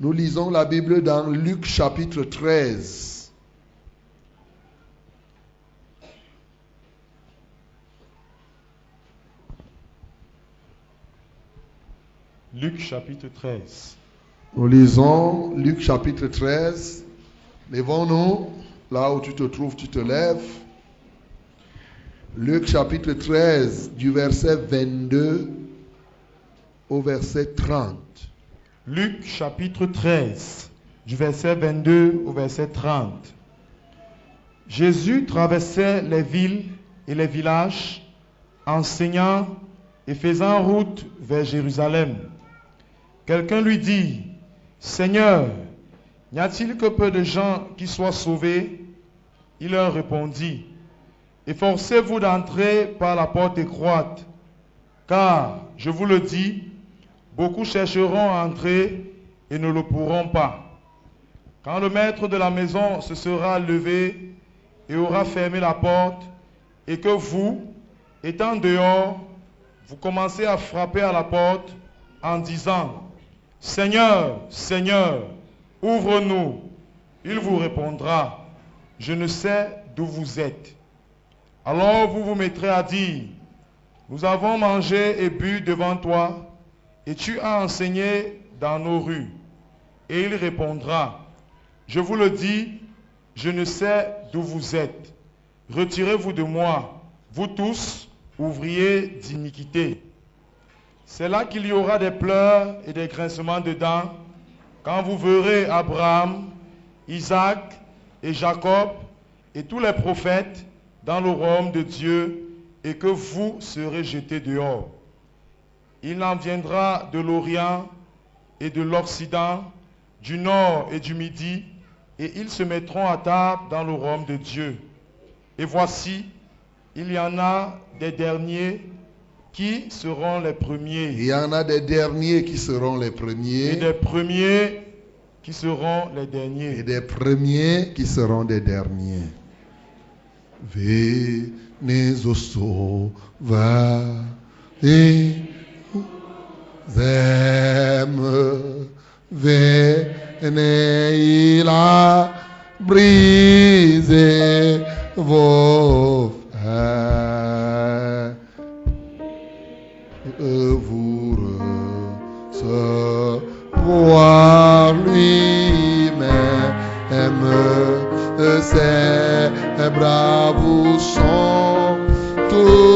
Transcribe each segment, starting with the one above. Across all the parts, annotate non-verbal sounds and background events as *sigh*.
Nous lisons la Bible dans Luc chapitre 13. Luc chapitre 13. Nous lisons Luc chapitre 13. Levons-nous. Là où tu te trouves, tu te lèves. Luc chapitre 13, du verset 22 au verset 30. Luc chapitre 13, du verset 22 au verset 30. Jésus traversait les villes et les villages, enseignant et faisant route vers Jérusalem. Quelqu'un lui dit, Seigneur, n'y a-t-il que peu de gens qui soient sauvés? Il leur répondit, Efforcez-vous d'entrer par la porte étroite, car, je vous le dis, beaucoup chercheront à entrer et ne le pourront pas. Quand le maître de la maison se sera levé et aura fermé la porte, et que vous, étant dehors, vous commencez à frapper à la porte en disant, Seigneur, Seigneur, ouvre-nous. Il vous répondra, je ne sais d'où vous êtes. Alors vous vous mettrez à dire, nous avons mangé et bu devant toi, et tu as enseigné dans nos rues. Et il répondra, je vous le dis, je ne sais d'où vous êtes. Retirez-vous de moi, vous tous, ouvriers d'iniquité. C'est là qu'il y aura des pleurs et des grincements de dents quand vous verrez Abraham, Isaac et Jacob et tous les prophètes dans le royaume de Dieu et que vous serez jetés dehors. Il en viendra de l'Orient et de l'Occident, du Nord et du Midi, et ils se mettront à table dans le royaume de Dieu. Et voici, il y en a des derniers qui seront les premiers. Il y en a des derniers qui seront les premiers. Et des premiers qui seront les derniers. Et des premiers qui seront des derniers. Venez au sauveur et aime. Venez, il a brisé vos fers. Vous recevoir lui-même ses bras vous sont ouverts.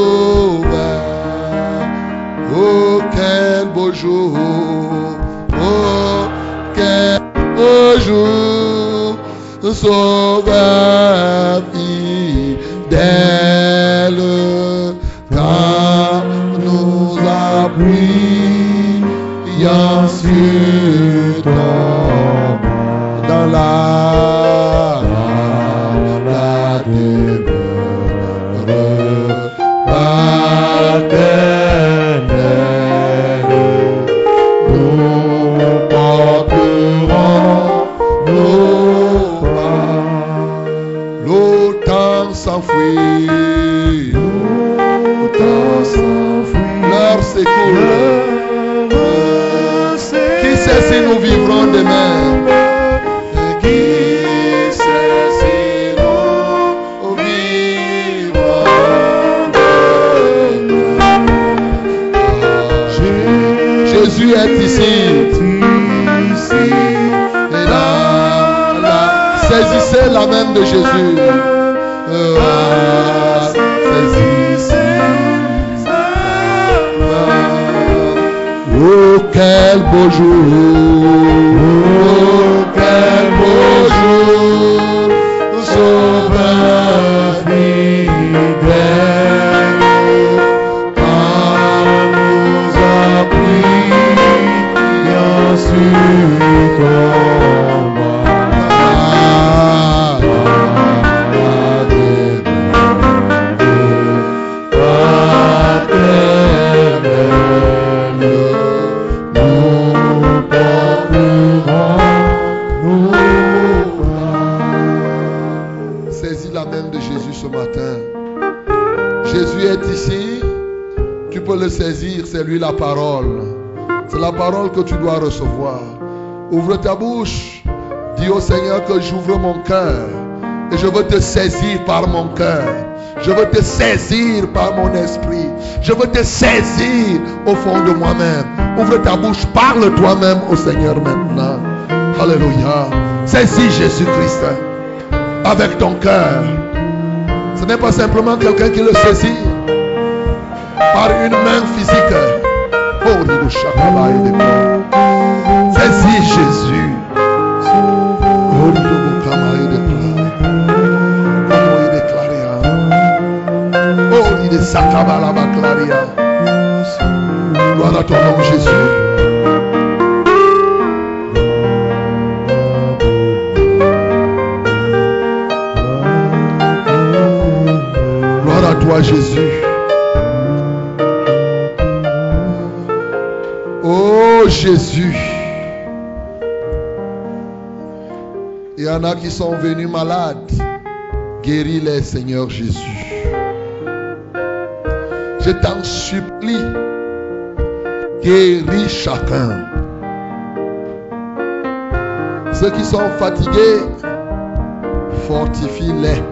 Beau jour! Oh, quel fidèle, de Jésus. Ah. Oh, quel beau jour! Que tu dois recevoir. Ouvre ta bouche. Dis au Seigneur que j'ouvre mon cœur. Et je veux te saisir par mon cœur. Je veux te saisir par mon esprit. Je veux te saisir au fond de moi-même. Ouvre ta bouche, parle toi-même au Seigneur maintenant. Alléluia. Saisis Jésus-Christ avec ton cœur. Ce n'est pas simplement quelqu'un qui le saisit par une main physique. Oh, Guéris-les, Seigneur Jésus. Je t'en supplie. Guéris chacun. Ceux qui sont fatigués, fortifie-les.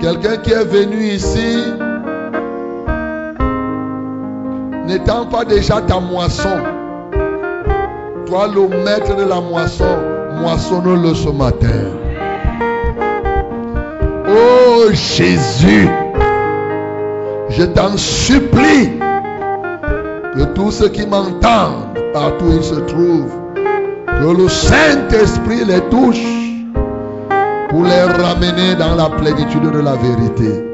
Quelqu'un qui est venu ici, n'étant pas déjà ta moisson, toi le maître de la moisson, moissonne-le ce matin. Oh Jésus, je t'en supplie que tous ceux qui m'entendent, partout où ils se trouvent, que le Saint-Esprit les touche pour les ramener dans la plénitude de la vérité.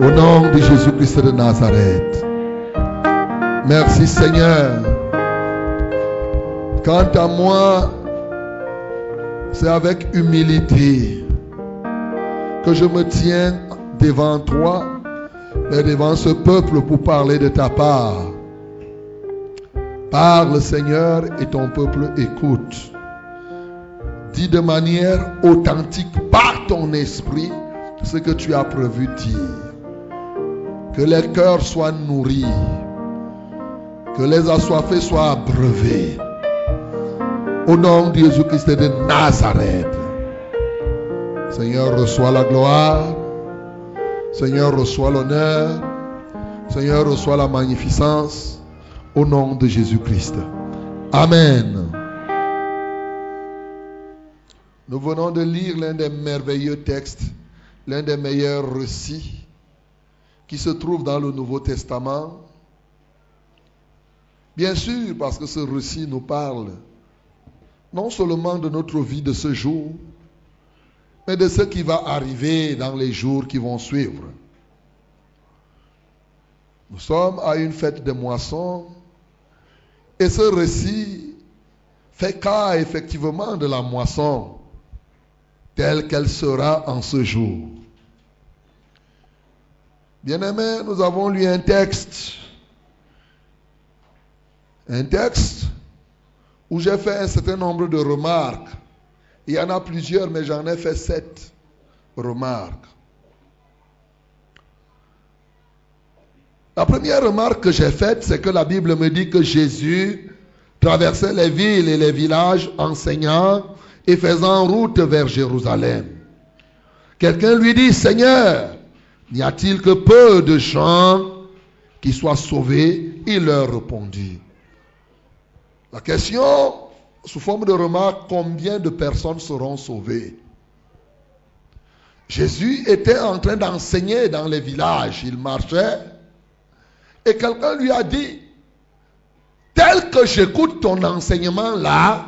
Au nom de Jésus-Christ de Nazareth. Merci Seigneur. Quant à moi, c'est avec humilité que je me tiens devant toi et devant ce peuple pour parler de ta part. Parle Seigneur et ton peuple écoute. Dis de manière authentique par ton esprit ce que tu as prévu dire. Que les cœurs soient nourris. Que les assoiffés soient abreuvés. Au nom de Jésus-Christ de Nazareth. Seigneur, reçois la gloire. Seigneur, reçois l'honneur. Seigneur, reçois la magnificence. Au nom de Jésus-Christ. Amen. Nous venons de lire l'un des merveilleux textes, l'un des meilleurs récits qui se trouve dans le Nouveau Testament. Bien sûr, parce que ce récit nous parle non seulement de notre vie de ce jour, mais de ce qui va arriver dans les jours qui vont suivre. Nous sommes à une fête de moisson et ce récit fait cas effectivement de la moisson telle qu'elle sera en ce jour. Bien-aimés, nous avons lu un texte, un texte où j'ai fait un certain nombre de remarques. Il y en a plusieurs, mais j'en ai fait sept remarques. La première remarque que j'ai faite, c'est que la Bible me dit que Jésus traversait les villes et les villages enseignant et faisant route vers Jérusalem. Quelqu'un lui dit, Seigneur, n'y a-t-il que peu de gens qui soient sauvés? Il leur répondit. La question, sous forme de remarque, combien de personnes seront sauvées? Jésus était en train d'enseigner dans les villages. Il marchait et quelqu'un lui a dit, tel que j'écoute ton enseignement là,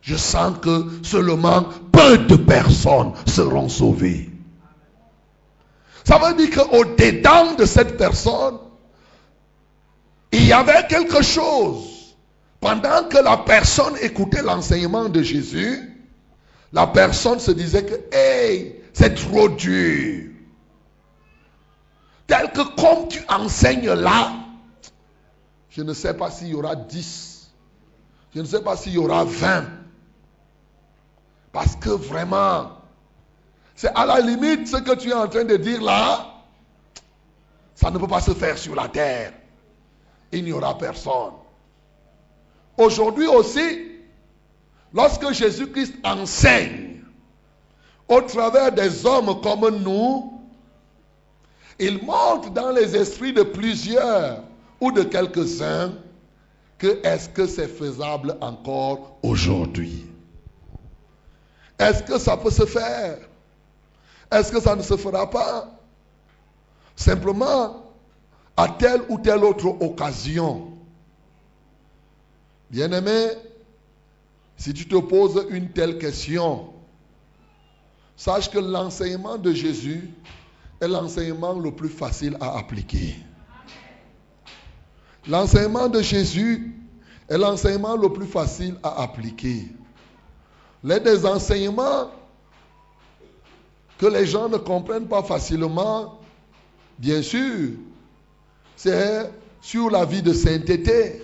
je sens que seulement peu de personnes seront sauvées. Ça veut dire qu'au-dedans de cette personne, il y avait quelque chose. Pendant que la personne écoutait l'enseignement de Jésus, la personne se disait que, hey, c'est trop dur. Tel que comme tu enseignes là, je ne sais pas s'il y aura 10. Je ne sais pas s'il y aura 20. Parce que vraiment, c'est à la limite ce que tu es en train de dire là. Ça ne peut pas se faire sur la terre. Il n'y aura personne. Aujourd'hui aussi, lorsque Jésus-Christ enseigne au travers des hommes comme nous, il montre dans les esprits de plusieurs ou de quelques-uns que est-ce que c'est faisable encore aujourd'hui? Est-ce que ça peut se faire? Est-ce que ça ne se fera pas? Simplement, à telle ou telle autre occasion. Bien-aimé, si tu te poses une telle question, sache que l'enseignement de Jésus est l'enseignement le plus facile à appliquer. L'enseignement de Jésus est l'enseignement le plus facile à appliquer. Les des enseignements que les gens ne comprennent pas facilement, bien sûr, c'est sur la vie de sainteté,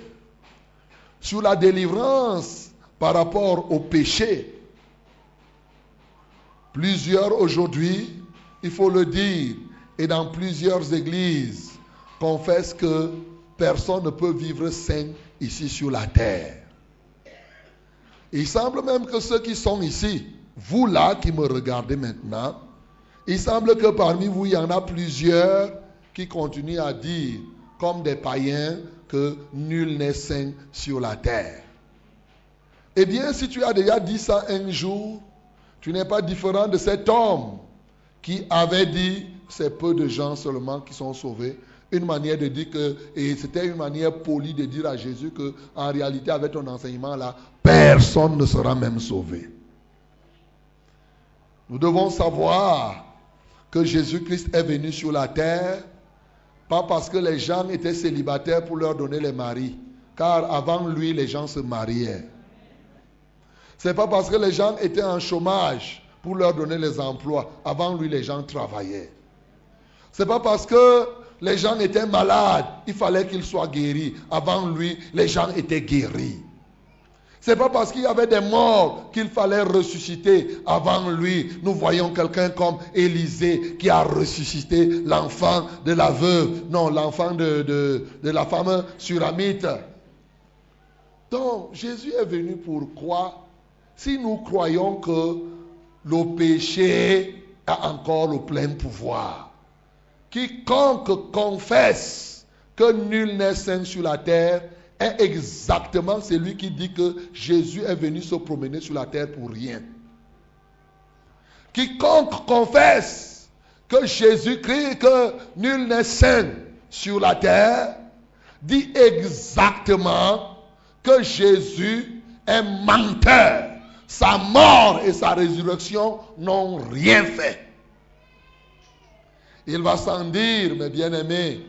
sur la délivrance par rapport au péché. Plusieurs aujourd'hui, il faut le dire, et dans plusieurs églises, confessent que personne ne peut vivre sain ici sur la terre. Il semble même que ceux qui sont ici, vous là qui me regardez maintenant, il semble que parmi vous, il y en a plusieurs qui continuent à dire, comme des païens, que nul n'est saint sur la terre. Eh bien, si tu as déjà dit ça un jour, tu n'es pas différent de cet homme qui avait dit, c'est peu de gens seulement qui sont sauvés une manière de dire que, et c'était une manière polie de dire à Jésus que, en réalité, avec ton enseignement là, personne ne sera même sauvé. Nous devons savoir que Jésus-Christ est venu sur la terre, pas parce que les gens étaient célibataires pour leur donner les maris, car avant lui, les gens se mariaient. C'est pas parce que les gens étaient en chômage pour leur donner les emplois. Avant lui, les gens travaillaient. C'est pas parce que les gens étaient malades, il fallait qu'ils soient guéris. Avant lui, les gens étaient guéris. Ce n'est pas parce qu'il y avait des morts qu'il fallait ressusciter. Avant lui, nous voyons quelqu'un comme Élisée qui a ressuscité l'enfant de la veuve. Non, l'enfant de, de, la femme suramite. Donc, Jésus est venu pour quoi Si nous croyons que le péché a encore le plein pouvoir. Quiconque confesse que nul n'est saint sur la terre est exactement celui qui dit que Jésus est venu se promener sur la terre pour rien. Quiconque confesse que Jésus crie que nul n'est saint sur la terre dit exactement que Jésus est menteur. Sa mort et sa résurrection n'ont rien fait. Il va sans dire, mes bien-aimés,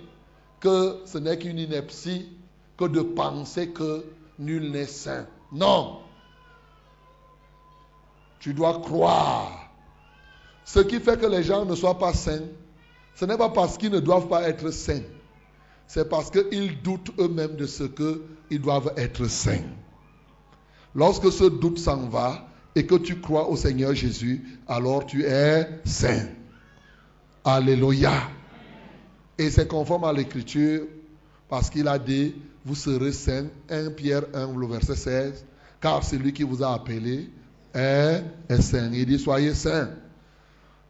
que ce n'est qu'une ineptie que de penser que nul n'est saint. Non. Tu dois croire. Ce qui fait que les gens ne soient pas saints, ce n'est pas parce qu'ils ne doivent pas être saints. C'est parce qu'ils doutent eux-mêmes de ce qu'ils doivent être saints. Lorsque ce doute s'en va et que tu crois au Seigneur Jésus, alors tu es saint. Alléluia. Et c'est conforme à l'écriture parce qu'il a dit, vous serez saints. 1 Pierre 1, le verset 16. Car celui qui vous a appelé est, saint. Il dit, soyez saints.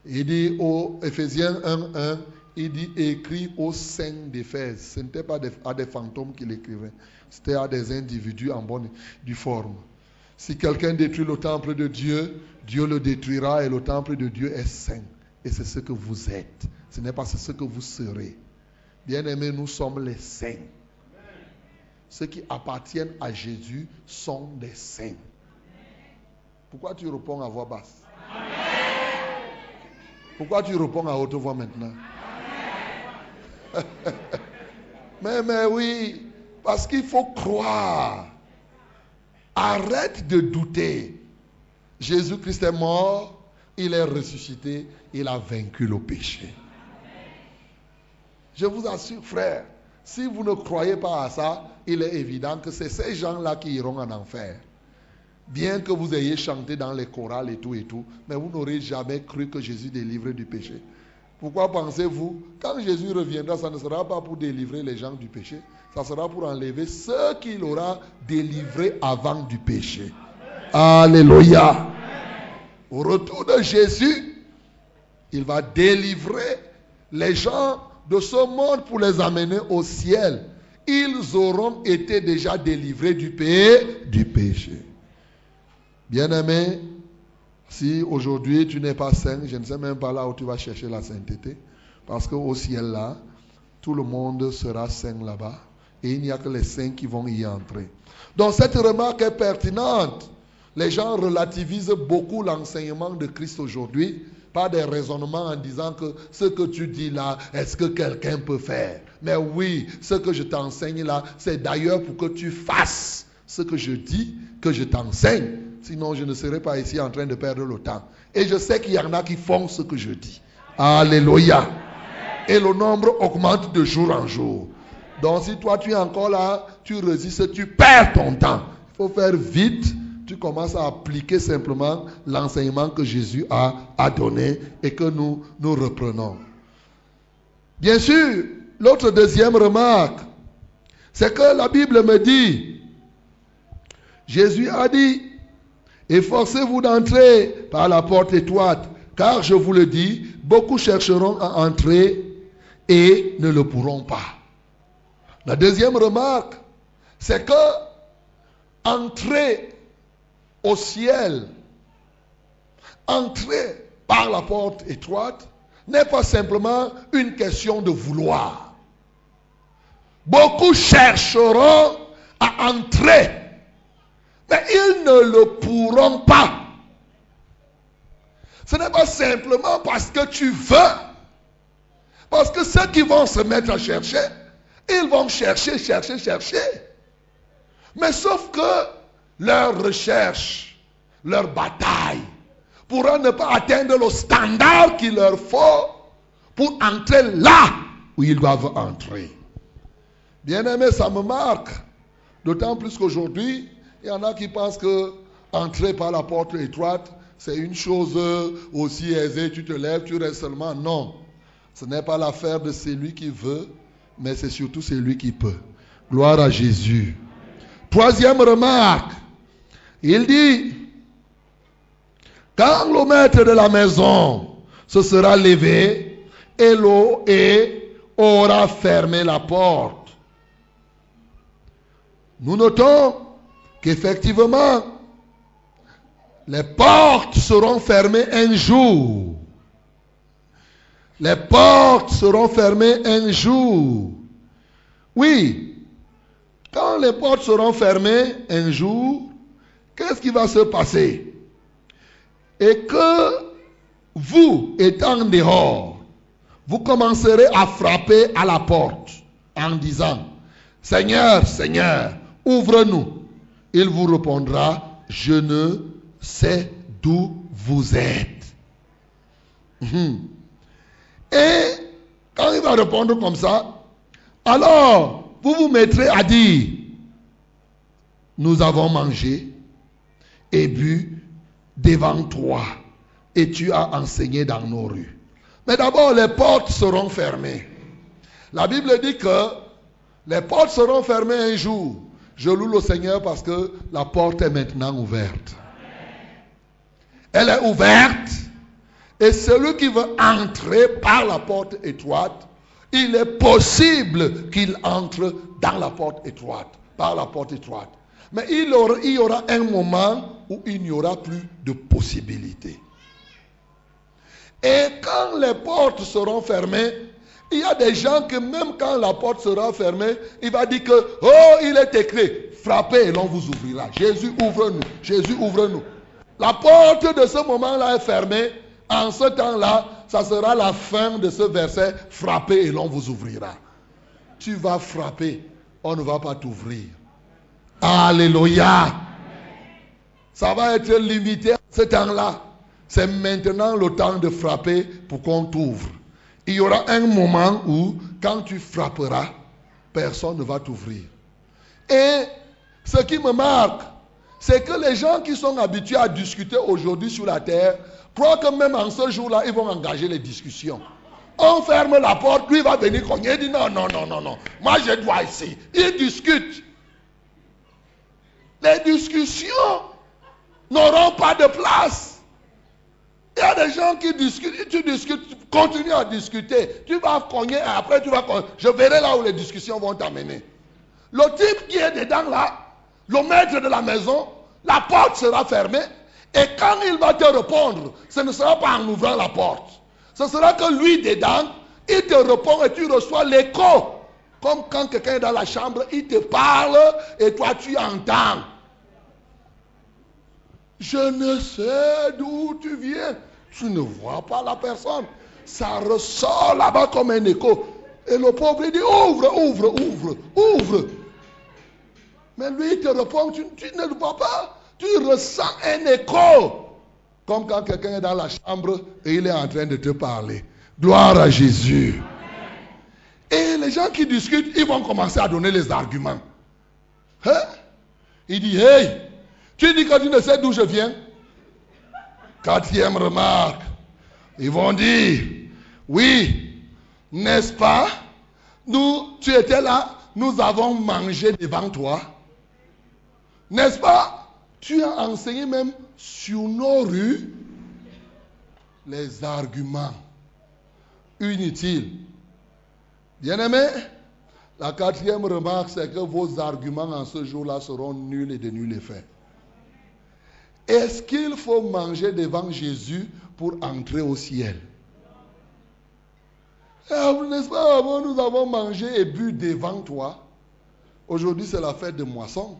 Il dit au Ephésiens 1, 1, il dit, écrit aux saints d'Éphèse. Ce n'était pas à des fantômes qu'il écrivait. C'était à des individus en bonne du forme. Si quelqu'un détruit le temple de Dieu, Dieu le détruira et le temple de Dieu est saint. Et c'est ce que vous êtes. Ce n'est pas ce que vous serez. Bien-aimés, nous sommes les saints. Ceux qui appartiennent à Jésus sont des saints. Pourquoi tu réponds à voix basse? Pourquoi tu réponds à haute voix maintenant? *laughs* Mais, oui, parce qu'il faut croire. Arrête de douter. Jésus-Christ est mort, il est ressuscité, il a vaincu le péché. Je vous assure, frère, si vous ne croyez pas à ça, il est évident que c'est ces gens-là qui iront en enfer. Bien que vous ayez chanté dans les chorales et tout et tout, mais vous n'aurez jamais cru que Jésus délivre du péché. Pourquoi pensez-vous Quand Jésus reviendra, ça ne sera pas pour délivrer les gens du péché, ça sera pour enlever ceux qu'il aura délivrés avant du péché. Alléluia. Au retour de Jésus, il va délivrer les gens de ce monde pour les amener au ciel. Ils auront été déjà délivrés du, péché. Bien-aimé, si aujourd'hui tu n'es pas saint, je ne sais même pas là où tu vas chercher la sainteté. Parce qu'au ciel là, tout le monde sera saint là-bas. Et il n'y a que les saints qui vont y entrer. Donc cette remarque est pertinente. Les gens relativisent beaucoup l'enseignement de Christ aujourd'hui par des raisonnements en disant que ce que tu dis là, est-ce que quelqu'un peut faire? Mais oui, ce que je t'enseigne là, c'est d'ailleurs pour que tu fasses ce que je dis, que je t'enseigne. Sinon, je ne serais pas ici en train de perdre le temps. Et je sais qu'il y en a qui font ce que je dis. Alléluia. Et le nombre augmente de jour en jour. Donc si toi tu es encore là, tu résistes, tu perds ton temps. Il faut faire vite. Tu commences à appliquer simplement l'enseignement que Jésus a, donné et que nous, nous reprenons. Bien sûr, l'autre deuxième remarque, c'est que la Bible me dit, Jésus a dit, efforcez-vous d'entrer par la porte étroite, car je vous le dis, beaucoup chercheront à entrer et ne le pourront pas. La deuxième remarque, c'est que entrer au ciel, entrer par la porte étroite, n'est pas simplement une question de vouloir. Beaucoup chercheront à entrer, mais ils ne le pourront pas. Ce n'est pas simplement parce que tu veux, parce que ceux qui vont se mettre à chercher, ils vont chercher, chercher, chercher. Mais sauf que leur recherche, leur bataille, pourra ne pas atteindre le standard qu'il leur faut pour entrer là où ils doivent entrer. Bien aimé, ça me marque. D'autant plus qu'aujourd'hui, il y en a qui pensent que entrer par la porte étroite, c'est une chose aussi aisée. Tu te lèves, tu restes seulement. Non. Ce n'est pas l'affaire de celui qui veut, mais c'est surtout celui qui peut. Gloire à Jésus. Troisième remarque, il dit, quand le maître de la maison se sera levé, et l'eau aura fermé la porte. Nous notons qu'effectivement, les portes seront fermées un jour. Les portes seront fermées un jour. Oui, quand les portes seront fermées un jour, qu'est-ce qui va se passer? Et que vous, étant dehors, vous commencerez à frapper à la porte en disant, Seigneur, Seigneur, ouvre-nous. Il vous répondra, je ne sais d'où vous êtes. Mhm. Et quand il va répondre comme ça, alors vous vous mettrez à dire, nous avons mangé et bu devant toi et tu as enseigné dans nos rues. Mais d'abord, les portes seront fermées. La Bible dit que les portes seront fermées un jour. Je loue le Seigneur parce que la porte est maintenant ouverte. Elle est ouverte et celui qui veut entrer par la porte étroite, il est possible qu'il entre dans la porte étroite, par la porte étroite. Mais il, y aura un moment où il n'y aura plus de possibilité. Et quand les portes seront fermées, il y a des gens que même quand la porte sera fermée, il va dire que, oh, il est écrit, frappez et l'on vous ouvrira. Jésus ouvre-nous, Jésus ouvre-nous. La porte de ce moment-là est fermée, en ce temps-là, ça sera la fin de ce verset. Frappez et l'on vous ouvrira. Tu vas frapper, on ne va pas t'ouvrir. Alléluia. Ça va être limité à ce temps-là. C'est maintenant le temps de frapper pour qu'on t'ouvre. Il y aura un moment où, quand tu frapperas, personne ne va t'ouvrir. Et ce qui me marque, c'est que les gens qui sont habitués à discuter aujourd'hui sur la terre croient que même en ce jour-là, ils vont engager les discussions. On ferme la porte, lui va venir cogner. Il dit non, non, non, non, non. Moi, je dois ici. Il discute. Les discussions n'auront pas de place. Il y a des gens qui discutent, tu discutes, continue à discuter. Tu vas cogner et après tu vas cogner. Je verrai là où les discussions vont t'amener. Le type qui est dedans là, le maître de la maison, la porte sera fermée. Et quand il va te répondre, ce ne sera pas en ouvrant la porte. Ce sera que lui dedans, il te répond et tu reçois l'écho. Comme quand quelqu'un est dans la chambre, il te parle et toi tu entends. Je ne sais d'où tu viens. Tu ne vois pas la personne. Ça ressort là-bas comme un écho. Et le pauvre dit ouvre, ouvre, ouvre, ouvre. Mais lui, il te répond, tu, ne le vois pas. Tu ressens un écho. Comme quand quelqu'un est dans la chambre et il est en train de te parler. Gloire à Jésus. Et les gens qui discutent, ils vont commencer à donner les arguments. Hein? Il dit, hey, tu dis que tu ne sais d'où je viens. Quatrième remarque. Ils vont dire, oui, n'est-ce pas? Nous, tu étais là, nous avons mangé devant toi. N'est-ce pas? Tu as enseigné même sur nos rues les arguments inutiles. Bien-aimé, la quatrième remarque, c'est que vos arguments en ce jour-là seront nuls et de nul effet. Est-ce qu'il faut manger devant Jésus pour entrer au ciel? Ah, N'est-ce pas Avant, nous avons mangé et bu devant toi. Aujourd'hui, c'est la fête de moisson.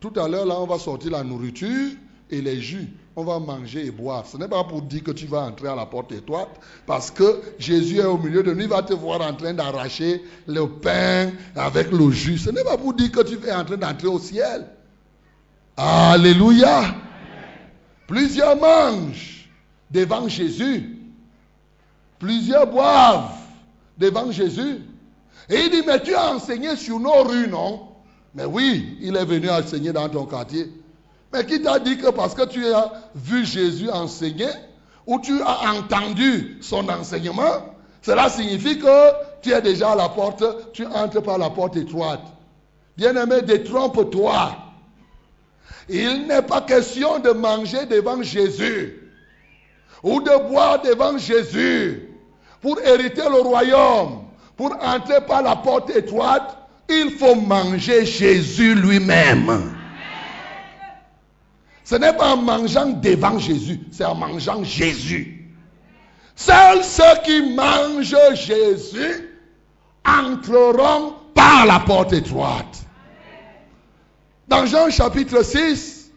Tout à l'heure, là, on va sortir la nourriture et les jus. On va manger et boire. Ce n'est pas pour dire que tu vas entrer à la porte étroite, parce que Jésus est au milieu de nous. Il va te voir en train d'arracher le pain avec le jus. Ce n'est pas pour dire que tu es en train d'entrer au ciel. Alléluia. Plusieurs mangent devant Jésus. Plusieurs boivent devant Jésus. Et il dit, mais tu as enseigné sur nos rues, non? Mais oui, il est venu enseigner dans ton quartier. Mais qui t'a dit que parce que tu as vu Jésus enseigner, ou tu as entendu son enseignement, cela signifie que tu es déjà à la porte, tu entres par la porte étroite. Bien-aimé, détrompe-toi. Il n'est pas question de manger devant Jésus ou de boire devant Jésus pour hériter le royaume, pour entrer par la porte étroite. Il faut manger Jésus lui-même. Ce n'est pas en mangeant devant Jésus, c'est en mangeant Jésus. Seuls ceux qui mangent Jésus entreront par la porte étroite. Dans Jean chapitre 6,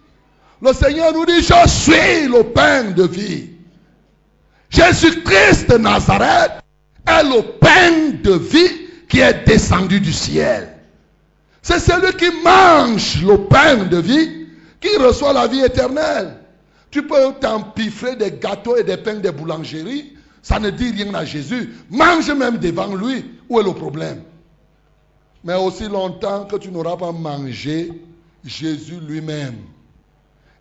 le Seigneur nous dit, je suis le pain de vie. Jésus-Christ de Nazareth est le pain de vie qui est descendu du ciel. C'est celui qui mange le pain de vie qui reçoit la vie éternelle. Tu peux t'empiffrer des gâteaux et des pains de boulangerie, ça ne dit rien à Jésus. Mange même devant lui. Où est le problème? Mais aussi longtemps que tu n'auras pas mangé Jésus lui-même.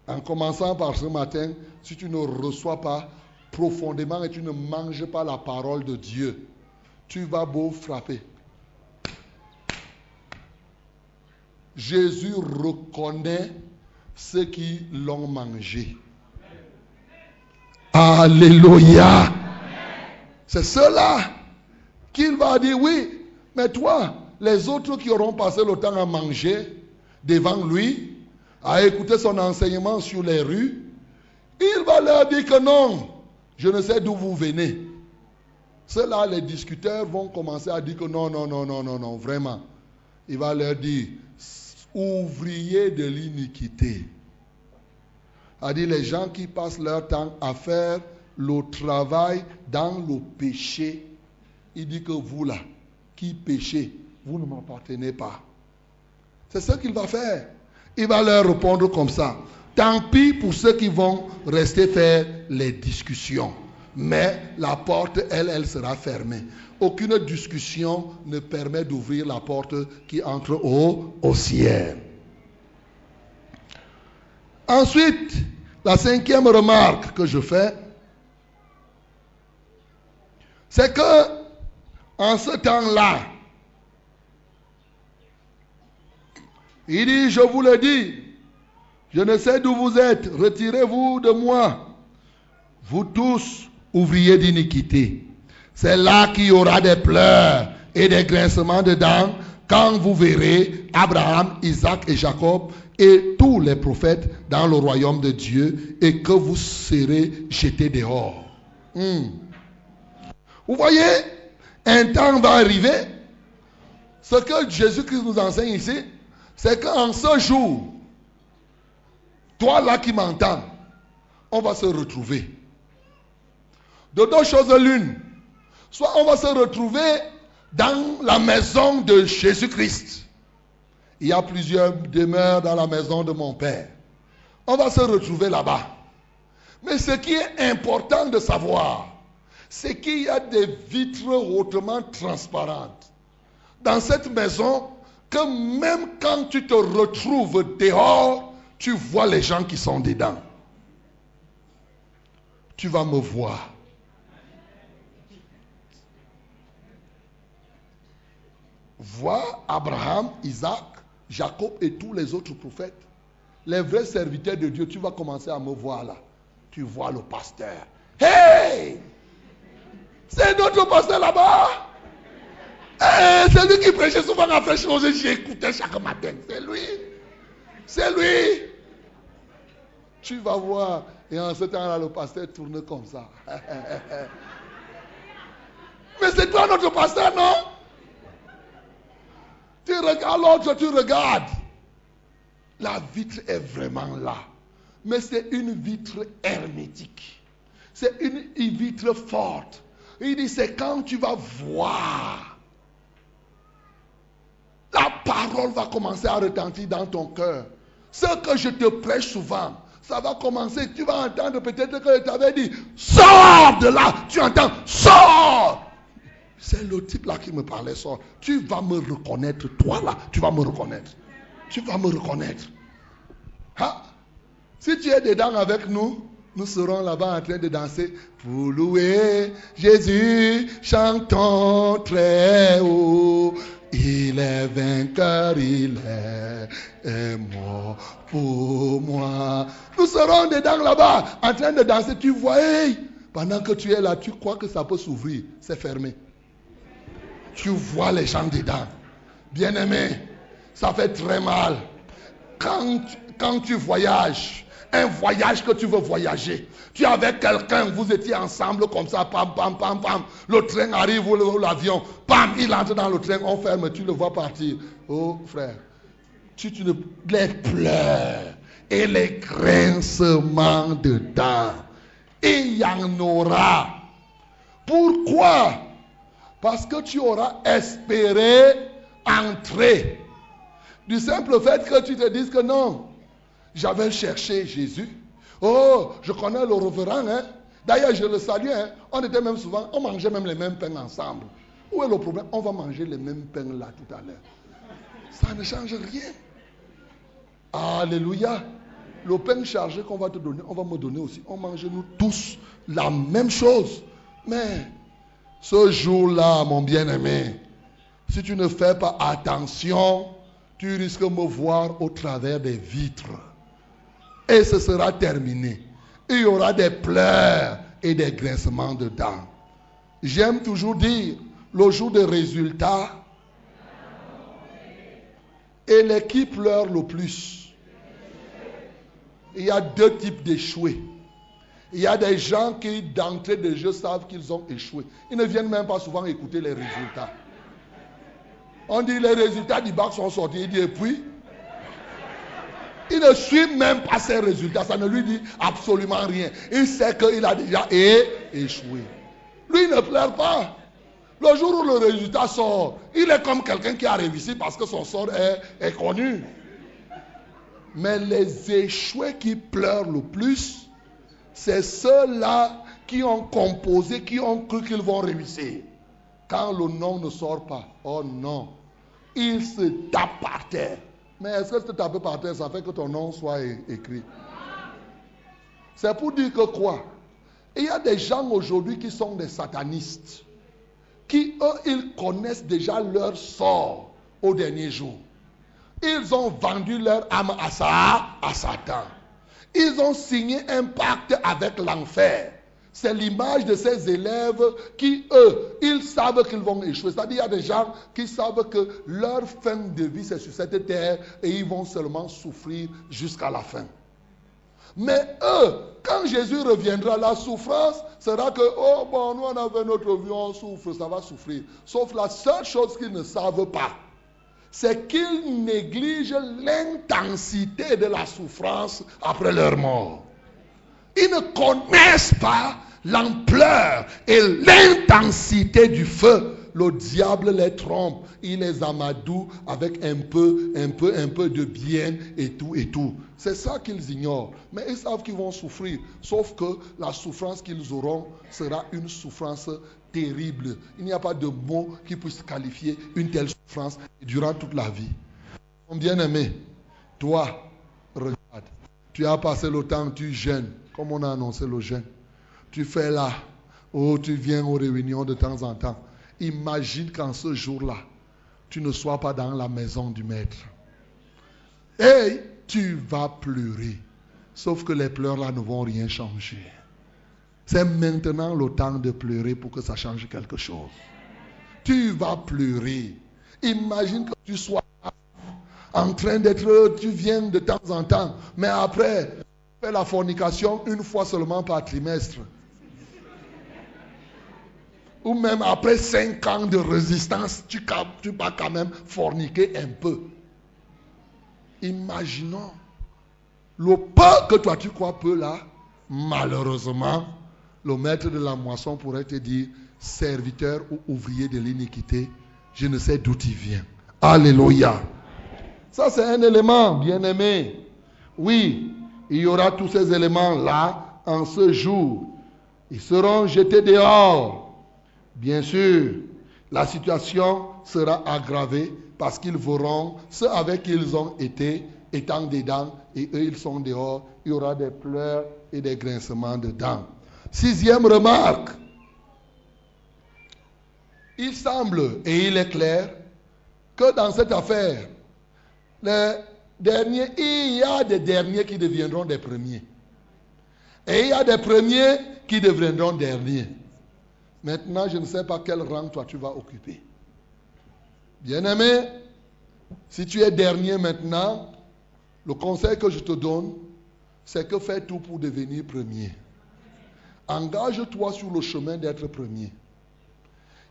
En commençant par ce matin, si tu ne reçois pas profondément et tu ne manges pas la parole de Dieu, tu vas beau frapper. Jésus reconnaît ceux qui l'ont mangé. Alléluia. C'est cela qu'il va dire, oui, mais toi, les autres qui auront passé le temps à manger, devant lui, à écouter son enseignement sur les rues, il va leur dire que non, je ne sais d'où vous venez. Ceux-là, les discuteurs vont commencer à dire que non, non, non, non, non, non, vraiment. Il va leur dire, ouvriers de l'iniquité. A dit les gens qui passent leur temps à faire le travail dans le péché. Il dit que vous là, qui péchez, vous ne m'appartenez pas. C'est ce qu'il va faire. Il va leur répondre comme ça. Tant pis pour ceux qui vont rester faire les discussions. Mais la porte, elle, elle sera fermée. Aucune discussion ne permet d'ouvrir la porte qui entre au, au ciel. Ensuite, la cinquième remarque que je fais, c'est que en ce temps-là, il dit, je vous le dis, je ne sais d'où vous êtes, retirez-vous de moi, vous tous ouvriers d'iniquité. C'est là qu'il y aura des pleurs et des grincements de dents quand vous verrez Abraham, Isaac et Jacob et tous les prophètes dans le royaume de Dieu et que vous serez jetés dehors. Hmm. Vous voyez, un temps va arriver. Ce que Jésus-Christ nous enseigne ici, c'est qu'en ce jour, toi là qui m'entends, on va se retrouver. De deux choses l'une. Soit on va se retrouver dans la maison de Jésus-Christ. Il y a plusieurs demeures dans la maison de mon Père. On va se retrouver là-bas. Mais ce qui est important de savoir, c'est qu'il y a des vitres hautement transparentes dans cette maison que même quand tu te retrouves dehors, tu vois les gens qui sont dedans. Tu vas me voir. Vois Abraham, Isaac, Jacob et tous les autres prophètes. Les vrais serviteurs de Dieu, tu vas commencer à me voir là. Tu vois le pasteur. Hey! C'est notre pasteur là-bas. Hey, c'est lui qui prêchait souvent à Fraîche J'écoutais chaque matin. C'est lui. C'est lui. Tu vas voir. Et en ce temps-là, le pasteur tourne comme ça. *laughs* Mais c'est toi notre pasteur, non? Tu regardes l'autre, tu regardes. La vitre est vraiment là. Mais c'est une vitre hermétique. C'est une vitre forte. Il dit, c'est quand tu vas voir. La parole va commencer à retentir dans ton cœur. Ce que je te prêche souvent, ça va commencer. Tu vas entendre peut-être que je t'avais dit, sors de là. Tu entends, sors. C'est le type là qui me parlait, sort. Tu vas me reconnaître, toi là, tu vas me reconnaître. Tu vas me reconnaître. Si tu es dedans avec nous, nous serons là-bas en train de danser pour louer Jésus, chantons très haut. Il est vainqueur, il est mort pour moi. Nous serons dedans là-bas en train de danser. Tu vois, pendant que tu es là, tu crois que ça peut s'ouvrir. C'est fermé tu vois les gens dedans. Bien-aimé, ça fait très mal. Quand, tu voyages, un voyage que tu veux voyager, tu es avec quelqu'un, vous étiez ensemble comme ça, pam, pam, pam, pam. Le train arrive ou l'avion, pam, il entre dans le train, on ferme, tu le vois partir. Oh frère, tu, tu les pleurs et les grincements dedans, il y en aura. Pourquoi? Parce que tu auras espéré entrer. Du simple fait que tu te dises que non, j'avais cherché Jésus. Oh, je connais le reverend. Hein? D'ailleurs, je le salue. Hein? On était même souvent, on mangeait même les mêmes pains ensemble. Où est le problème? On va manger les mêmes pains là tout à l'heure. Ça ne change rien. Alléluia. Le pain chargé qu'on va te donner, on va me donner aussi. On mange nous tous la même chose. Mais ce jour-là, mon bien-aimé, si tu ne fais pas attention, tu risques de me voir au travers des vitres. Et ce sera terminé. Il y aura des pleurs et des grincements de dents. J'aime toujours dire, le jour des résultats, et les qui pleurent le plus. Il y a deux types d'échoués. Il y a des gens qui, d'entrée de jeu, savent qu'ils ont échoué. Ils ne viennent même pas souvent écouter les résultats. On dit les résultats du bac sont sortis. Il dit, et puis? Il ne suit même pas ces résultats. Ça ne lui dit absolument rien. Il sait qu'il a déjà échoué. Lui, il ne pleure pas. Le jour où le résultat sort, il est comme quelqu'un qui a réussi parce que son sort est, est connu. Mais les échoués qui pleurent le plus, c'est ceux-là qui ont composé, qui ont cru qu'ils vont réussir. Quand le nom ne sort pas, oh non, ils se tapent par terre. Mais est-ce que se taper par terre, ça fait que ton nom soit écrit? C'est pour dire que quoi? Il y a des gens aujourd'hui qui sont des satanistes. qui, eux, ils connaissent déjà leur sort au dernier jour. Ils ont vendu leur âme à, ça, à Satan. Ils ont signé un pacte avec l'enfer. C'est l'image de ces élèves qui, eux, ils savent qu'ils vont échouer. C'est-à-dire, il y a des gens qui savent que leur fin de vie, c'est sur cette terre et ils vont seulement souffrir jusqu'à la fin. Mais eux, quand Jésus reviendra, la souffrance sera que, oh bon, nous on a fait notre vie, on souffre, ça va souffrir. Sauf la seule chose qu'ils ne savent pas, c'est qu'ils négligent l'intensité de la souffrance après leur mort. Ils ne connaissent pas l'ampleur et l'intensité du feu. Le diable les trompe, il les amadoue avec un peu, un peu, un peu de bien et tout et tout. C'est ça qu'ils ignorent. Mais ils savent qu'ils vont souffrir. Sauf que la souffrance qu'ils auront sera une souffrance terrible. Il n'y a pas de mot qui puisse qualifier une telle souffrance durant toute la vie. Mon bien-aimé, toi, regarde, tu as passé le temps, tu jeûnes, comme on a annoncé le jeûne. Tu fais là, ou tu viens aux réunions de temps en temps. Imagine qu'en ce jour-là, tu ne sois pas dans la maison du maître. Et tu vas pleurer. Sauf que les pleurs là ne vont rien changer. C'est maintenant le temps de pleurer pour que ça change quelque chose. Tu vas pleurer. Imagine que tu sois en train d'être, tu viens de temps en temps, mais après, tu fais la fornication une fois seulement par trimestre. Ou même après cinq ans de résistance, tu, tu vas quand même forniquer un peu. Imaginons le peu que toi tu crois peu là, malheureusement, le maître de la moisson pourrait te dire, serviteur ou ouvrier de l'iniquité, je ne sais d'où tu viens. Alléluia. Ça, c'est un élément, bien aimé. Oui, il y aura tous ces éléments-là en ce jour. Ils seront jetés dehors. Bien sûr, la situation sera aggravée parce qu'ils verront ce avec qui ils ont été étant dedans et eux ils sont dehors. Il y aura des pleurs et des grincements dedans. Sixième remarque. Il semble, et il est clair, que dans cette affaire, les derniers, il y a des derniers qui deviendront des premiers. Et il y a des premiers qui deviendront derniers. Maintenant, je ne sais pas quel rang toi tu vas occuper. Bien-aimé, si tu es dernier maintenant, le conseil que je te donne, c'est que fais tout pour devenir premier. Engage-toi sur le chemin d'être premier.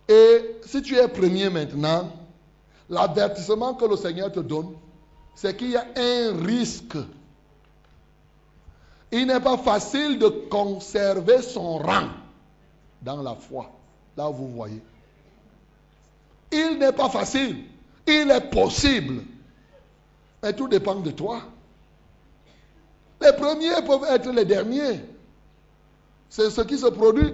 Et si tu es premier maintenant, l'avertissement que le Seigneur te donne, c'est qu'il y a un risque. Il n'est pas facile de conserver son rang dans la foi. Là, vous voyez. Il n'est pas facile. Il est possible. Mais tout dépend de toi. Les premiers peuvent être les derniers. C'est ce qui se produit.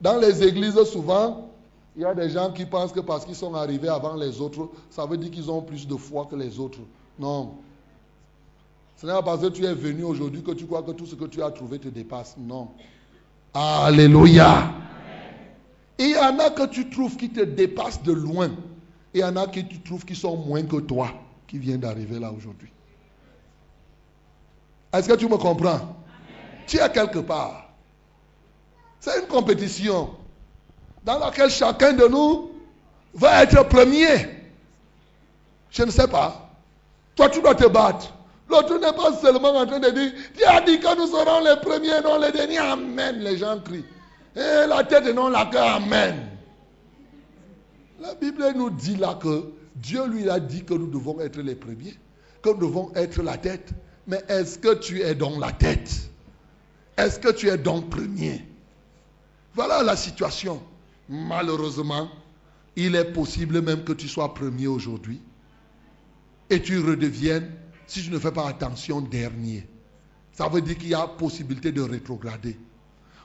Dans les églises, souvent, il y a des gens qui pensent que parce qu'ils sont arrivés avant les autres, ça veut dire qu'ils ont plus de foi que les autres. Non. Ce n'est pas parce que tu es venu aujourd'hui que tu crois que tout ce que tu as trouvé te dépasse. Non. Alléluia. Il y en a que tu trouves qui te dépassent de loin. Il y en a que tu trouves qui sont moins que toi, qui viennent d'arriver là aujourd'hui. Est-ce que tu me comprends? Tu es quelque part. C'est une compétition dans laquelle chacun de nous va être premier. Je ne sais pas. Toi, tu dois te battre. L'autre n'est pas seulement en train de dire, tu as dit que nous serons les premiers, non les derniers. Amen. Les gens crient. Et la tête et non la queue. Amen. La Bible nous dit là que Dieu lui a dit que nous devons être les premiers, que nous devons être la tête. Mais est-ce que tu es dans la tête? Est-ce que tu es donc premier? Voilà la situation. Malheureusement, il est possible même que tu sois premier aujourd'hui et tu redeviennes, si tu ne fais pas attention, dernier. Ça veut dire qu'il y a possibilité de rétrograder.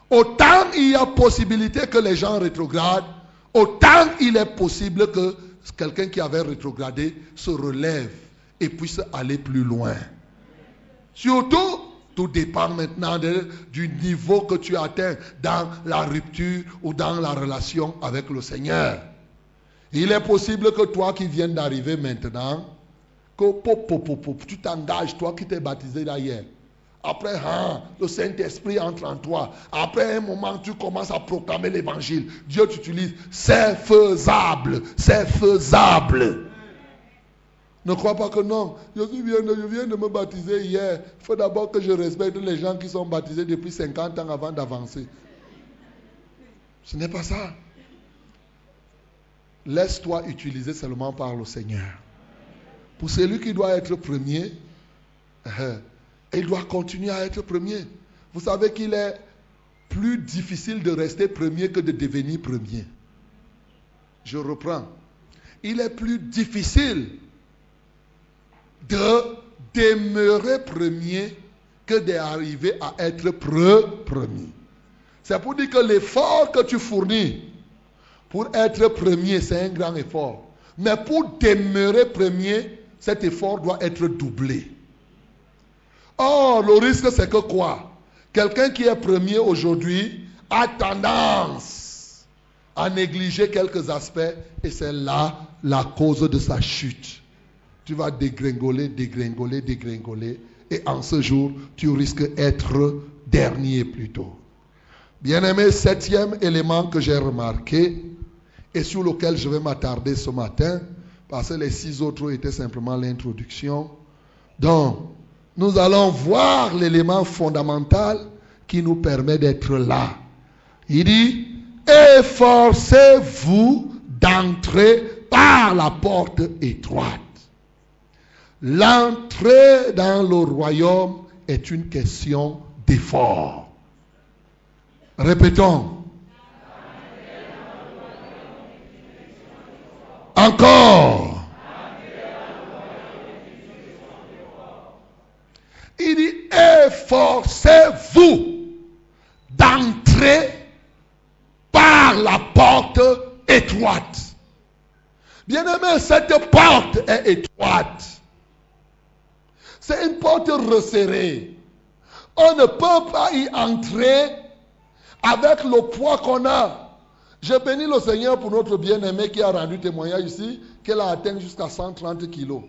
Autant il y a possibilité que les gens rétrogradent, autant il est possible que quelqu'un qui avait rétrogradé se relève et puisse aller plus loin. Surtout Tout dépend maintenant du niveau que tu atteins dans la rupture ou dans la relation avec le Seigneur. Il est possible que toi qui viens d'arriver maintenant, que tu t'engages, toi qui t'es baptisé d'ailleurs. Après, hein, le Saint-Esprit entre en toi. Après un moment, tu commences à proclamer l'évangile. Dieu t'utilise. C'est faisable. C'est faisable. Ne crois pas que non. Je viens, de, je viens de me baptiser hier. Il faut d'abord que je respecte les gens qui sont baptisés depuis 50 ans avant d'avancer. Ce n'est pas ça. Laisse-toi utiliser seulement par le Seigneur. Pour celui qui doit être premier, *laughs* il doit continuer à être premier. Vous savez qu'il est plus difficile de rester premier que de devenir premier. Je reprends. Il est plus difficile de demeurer premier que d'arriver à être premier. C'est pour dire que l'effort que tu fournis pour être premier, c'est un grand effort. Mais pour demeurer premier, cet effort doit être doublé. Or, le risque, c'est que quoi? Quelqu'un qui est premier aujourd'hui a tendance à négliger quelques aspects et c'est là la cause de sa chute tu vas dégringoler, dégringoler, dégringoler. Et en ce jour, tu risques d'être dernier plutôt. Bien-aimé, septième élément que j'ai remarqué et sur lequel je vais m'attarder ce matin, parce que les six autres étaient simplement l'introduction. Donc, nous allons voir l'élément fondamental qui nous permet d'être là. Il dit, efforcez-vous d'entrer par la porte étroite. L'entrée dans le royaume est une question d'effort. Répétons. Encore. Il dit, efforcez-vous d'entrer par la porte étroite. Bien aimé, cette porte est étroite. C'est une porte resserrée. On ne peut pas y entrer avec le poids qu'on a. Je bénis le Seigneur pour notre bien-aimé qui a rendu témoignage ici, qu'elle a atteint jusqu'à 130 kilos.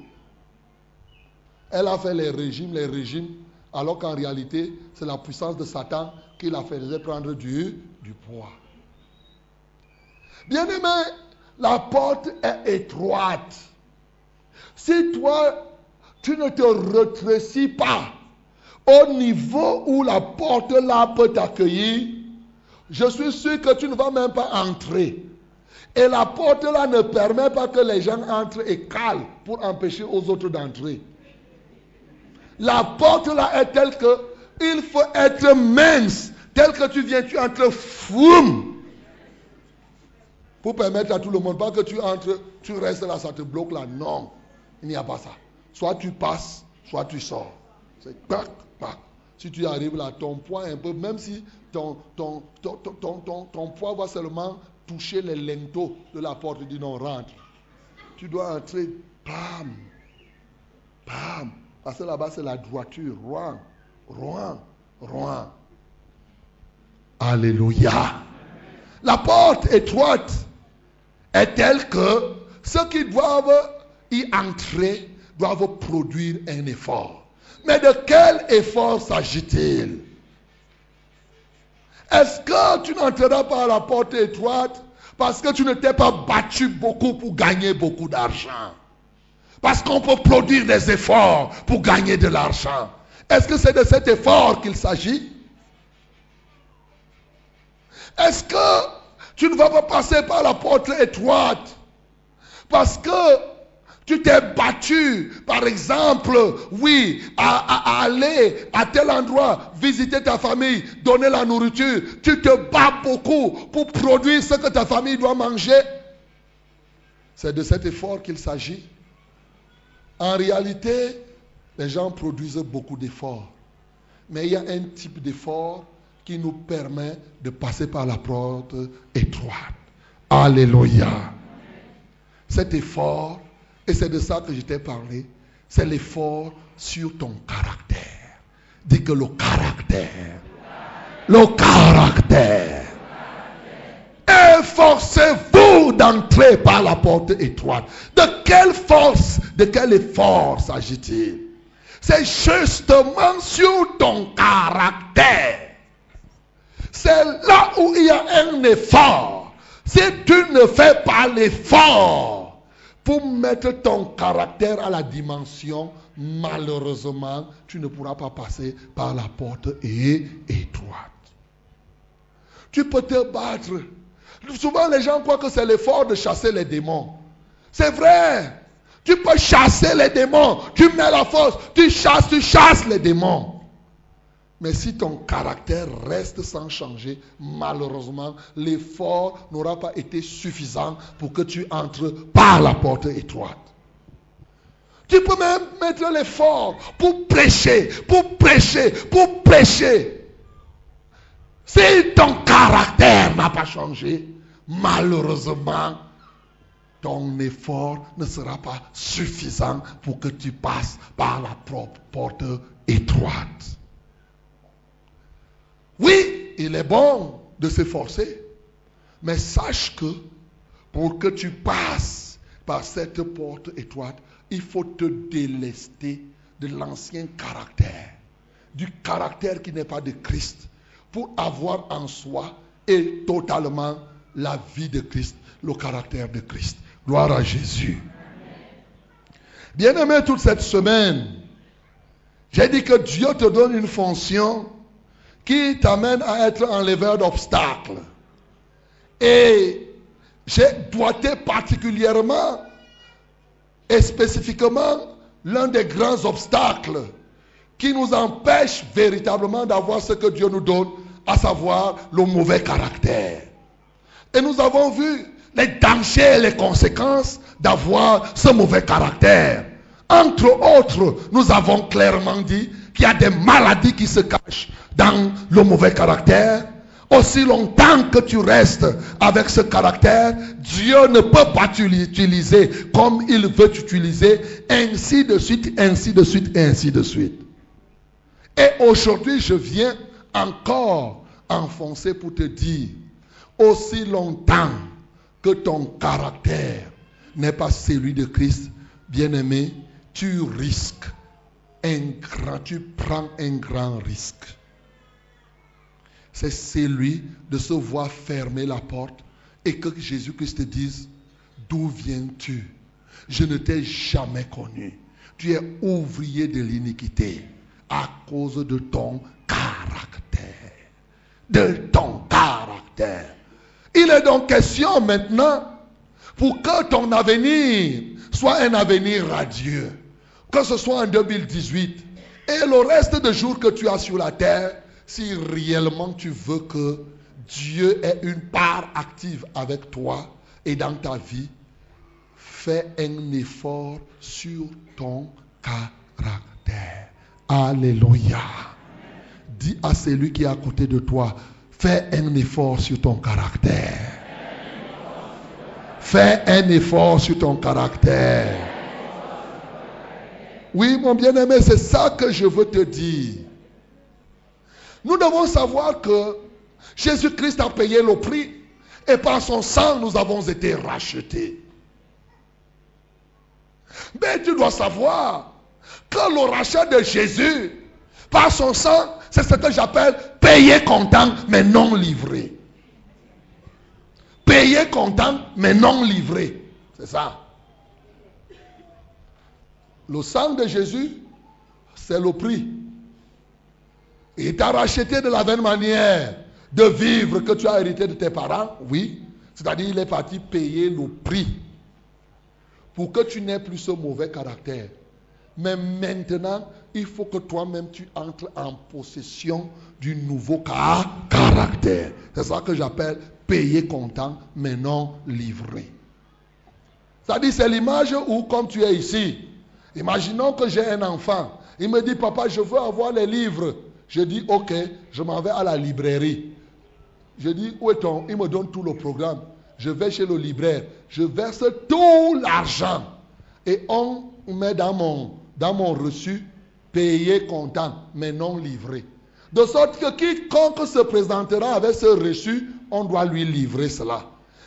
Elle a fait les régimes, les régimes, alors qu'en réalité, c'est la puissance de Satan qui la faisait prendre du, du poids. Bien-aimé, la porte est étroite. Si toi, tu ne te rétrécis pas au niveau où la porte là peut t'accueillir, je suis sûr que tu ne vas même pas entrer. Et la porte là ne permet pas que les gens entrent et calent pour empêcher aux autres d'entrer. La porte là est telle que il faut être mince, tel que tu viens, tu entres foum. Pour permettre à tout le monde, pas que tu entres, tu restes là, ça te bloque là. Non, il n'y a pas ça. Soit tu passes, soit tu sors. C'est pac, pac. Si tu arrives là, ton poids un peu, même si ton, ton, ton, ton, poids va seulement toucher les linteaux de la porte, dis non, rentre. Tu dois entrer, pam, pam. Parce que là-bas, c'est la droiture. Rouen, Rouen, Rouen. Alléluia. La porte étroite est telle que ceux qui doivent y entrer doivent produire un effort. Mais de quel effort s'agit-il? Est-ce que tu n'entreras pas à la porte étroite parce que tu ne t'es pas battu beaucoup pour gagner beaucoup d'argent? Parce qu'on peut produire des efforts pour gagner de l'argent. Est-ce que c'est de cet effort qu'il s'agit? Est-ce que tu ne vas pas passer par la porte étroite parce que tu t'es battu, par exemple, oui, à, aller à tel endroit, visiter ta famille, donner la nourriture. Tu te bats beaucoup pour produire ce que ta famille doit manger. C'est de cet effort qu'il s'agit. En réalité, les gens produisent beaucoup d'efforts. Mais il y a un type d'effort qui nous permet de passer par la porte étroite. Alléluia. Cet effort et c'est de ça que je t'ai parlé. C'est l'effort sur ton caractère. Dis que le caractère. Le caractère. Efforcez-vous d'entrer par la porte étroite. De quelle force, de quel effort s'agit-il? C'est justement sur ton caractère. C'est là où il y a un effort. Si tu ne fais pas l'effort pour mettre ton caractère à la dimension, malheureusement, tu ne pourras pas passer par la porte étroite. Tu peux te battre Souvent, les gens croient que c'est l'effort de chasser les démons. C'est vrai. Tu peux chasser les démons. Tu mets la force. Tu chasses, tu chasses les démons. Mais si ton caractère reste sans changer, malheureusement, l'effort n'aura pas été suffisant pour que tu entres par la porte étroite. Tu peux même mettre l'effort pour prêcher, pour prêcher, pour prêcher. Si ton caractère n'a pas changé, malheureusement, ton effort ne sera pas suffisant pour que tu passes par la propre porte étroite. Oui, il est bon de s'efforcer, mais sache que pour que tu passes par cette porte étroite, il faut te délester de l'ancien caractère, du caractère qui n'est pas de Christ, pour avoir en soi et totalement la vie de Christ, le caractère de Christ. Gloire à Jésus. Bien-aimé, toute cette semaine, j'ai dit que Dieu te donne une fonction qui t'amène à être enleveur d'obstacles. Et j'ai doigté particulièrement et spécifiquement l'un des grands obstacles qui nous empêche véritablement d'avoir ce que Dieu nous donne, à savoir le mauvais caractère. Et nous avons vu les dangers et les conséquences d'avoir ce mauvais caractère. Entre autres, nous avons clairement dit qu'il y a des maladies qui se cachent dans le mauvais caractère. Aussi longtemps que tu restes avec ce caractère, Dieu ne peut pas t'utiliser comme il veut t'utiliser, ainsi de suite, ainsi de suite, ainsi de suite. Et aujourd'hui, je viens encore enfoncer pour te dire, aussi longtemps que ton caractère n'est pas celui de Christ, bien-aimé, tu risques grand, tu prends un grand risque. C'est celui de se voir fermer la porte et que Jésus-Christ te dise, d'où viens-tu? Je ne t'ai jamais connu. Tu es ouvrier de l'iniquité à cause de ton caractère. De ton caractère. Il est donc question maintenant pour que ton avenir soit un avenir radieux, que ce soit en 2018 et le reste des jours que tu as sur la terre, si réellement tu veux que Dieu ait une part active avec toi et dans ta vie, fais un effort sur ton caractère. Alléluia. Dis à celui qui est à côté de toi, Fais un effort sur ton caractère. Fais un effort sur ton caractère. Oui, mon bien-aimé, c'est ça que je veux te dire. Nous devons savoir que Jésus-Christ a payé le prix et par son sang, nous avons été rachetés. Mais tu dois savoir que le rachat de Jésus, par son sang, c'est ce que j'appelle payer content, mais non livré. Payer content, mais non livré. C'est ça. Le sang de Jésus, c'est le prix. Il t'a racheté de la même manière de vivre que tu as hérité de tes parents, oui. C'est-à-dire, il est parti payer le prix pour que tu n'aies plus ce mauvais caractère. Mais maintenant, il faut que toi-même tu entres en possession du nouveau caractère. C'est ça que j'appelle payer content, mais non livré. C'est-à-dire, c'est l'image où, comme tu es ici, imaginons que j'ai un enfant. Il me dit, papa, je veux avoir les livres. Je dis, ok, je m'en vais à la librairie. Je dis, où est ton? Il me donne tout le programme. Je vais chez le libraire. Je verse tout l'argent. Et on met dans mon, dans mon reçu payé comptant, mais non livré. De sorte que quiconque se présentera avec ce reçu, on doit lui livrer cela.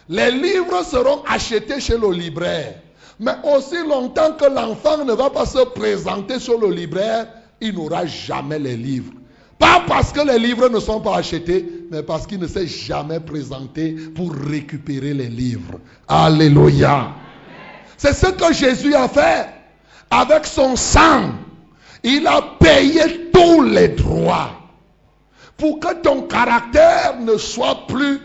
Les livres seront achetés chez le libraire. Mais aussi longtemps que l'enfant ne va pas se présenter sur le libraire, il n'aura jamais les livres. Pas parce que les livres ne sont pas achetés, mais parce qu'il ne s'est jamais présenté pour récupérer les livres. Alléluia. C'est ce que Jésus a fait. Avec son sang, il a payé tous les droits pour que ton caractère ne soit plus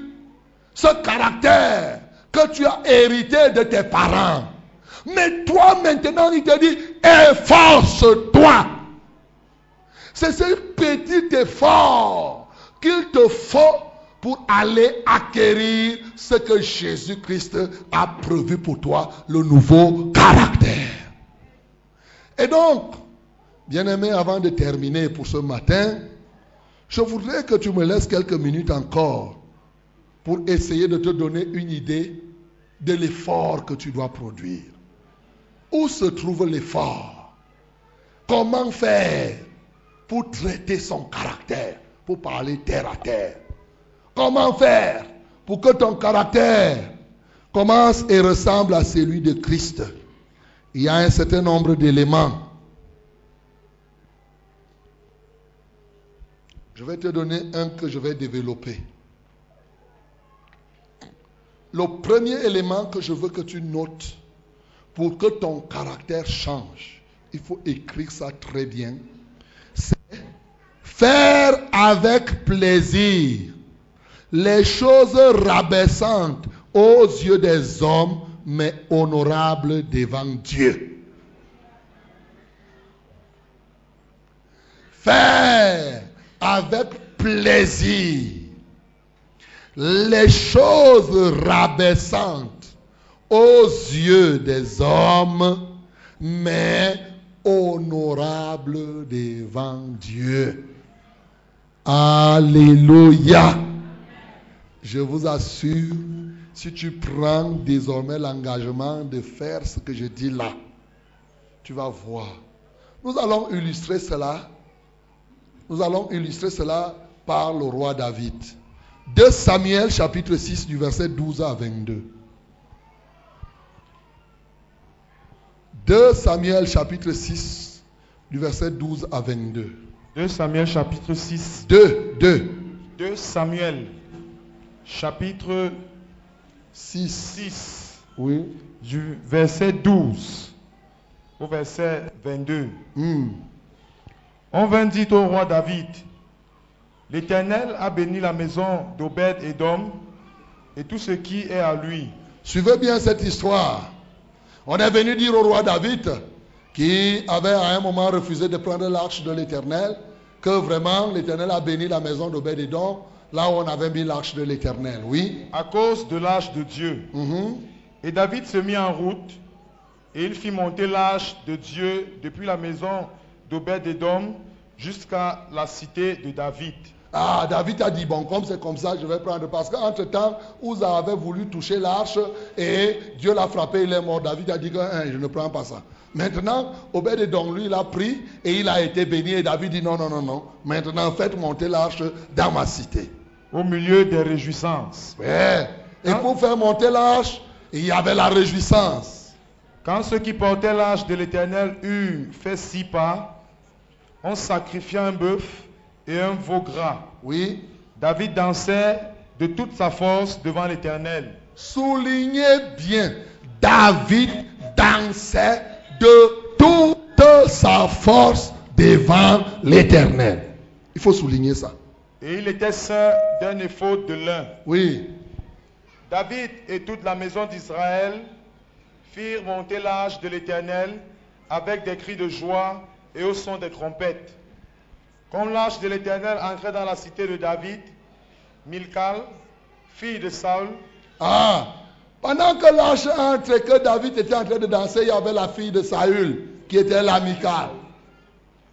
ce caractère que tu as hérité de tes parents. Mais toi maintenant, il te dit, efforce-toi. C'est ce petit effort qu'il te faut pour aller acquérir ce que Jésus-Christ a prévu pour toi, le nouveau caractère. Et donc, bien-aimé, avant de terminer pour ce matin, je voudrais que tu me laisses quelques minutes encore pour essayer de te donner une idée de l'effort que tu dois produire. Où se trouve l'effort Comment faire pour traiter son caractère, pour parler terre à terre? Comment faire pour que ton caractère commence et ressemble à celui de Christ? Il y a un certain nombre d'éléments. Je vais te donner un que je vais développer. Le premier élément que je veux que tu notes pour que ton caractère change, il faut écrire ça très bien, c'est faire avec plaisir les choses rabaissantes aux yeux des hommes, mais honorables devant Dieu. Faire avec plaisir les choses rabaissantes aux yeux des hommes, mais honorables devant Dieu. Alléluia. Je vous assure, si tu prends désormais l'engagement de faire ce que je dis là, tu vas voir. Nous allons illustrer cela nous allons illustrer cela par le roi David. 2 Samuel chapitre 6 du verset 12 à 22. 2 Samuel chapitre 6 du verset 12 à 22. 2 Samuel chapitre 6. 2, 2. 2 Samuel chapitre 6. 6 Oui. du verset 12 au verset 22. Hmm. On vint dire au roi David, l'Éternel a béni la maison d'Obed et d'Homme et tout ce qui est à lui. Suivez bien cette histoire. On est venu dire au roi David, qui avait à un moment refusé de prendre l'arche de l'Éternel, que vraiment l'Éternel a béni la maison d'Homme, là où on avait mis l'arche de l'Éternel. Oui. À cause de l'arche de Dieu. Mhm. Et David se mit en route et il fit monter l'arche de Dieu depuis la maison d'Obed-Edom jusqu'à la cité de David. Ah, David a dit, bon, comme c'est comme ça, je vais prendre. Parce qu'entre-temps, vous avez voulu toucher l'arche et Dieu l'a frappé, il est mort. David a dit que hein, je ne prends pas ça. Maintenant, Obed-Edom, lui, il a pris et il a été béni. Et David dit, non, non, non, non. Maintenant, faites monter l'arche dans ma cité. Au milieu des réjouissances. Ouais. Et Hein? pour faire monter l'arche, il y avait la réjouissance. Quand ceux qui portaient l'arche de l'Éternel eurent fait six pas, on sacrifia un bœuf et un veau gras. Oui. David dansait de toute sa force devant l'Éternel. Soulignez bien, David dansait de toute sa force devant l'éternel. Il faut souligner ça. Et il était saint d'un éphod de lin. Oui. David et toute la maison d'Israël firent monter l'arche de l'Éternel avec des cris de joie et au son des trompettes. Comme l'arche de l'Éternel entrait dans la cité de David, Milcal, fille de Saul, Ah, pendant que l'arche entre et que David était en train de danser, il y avait la fille de Saül qui était l'amicale.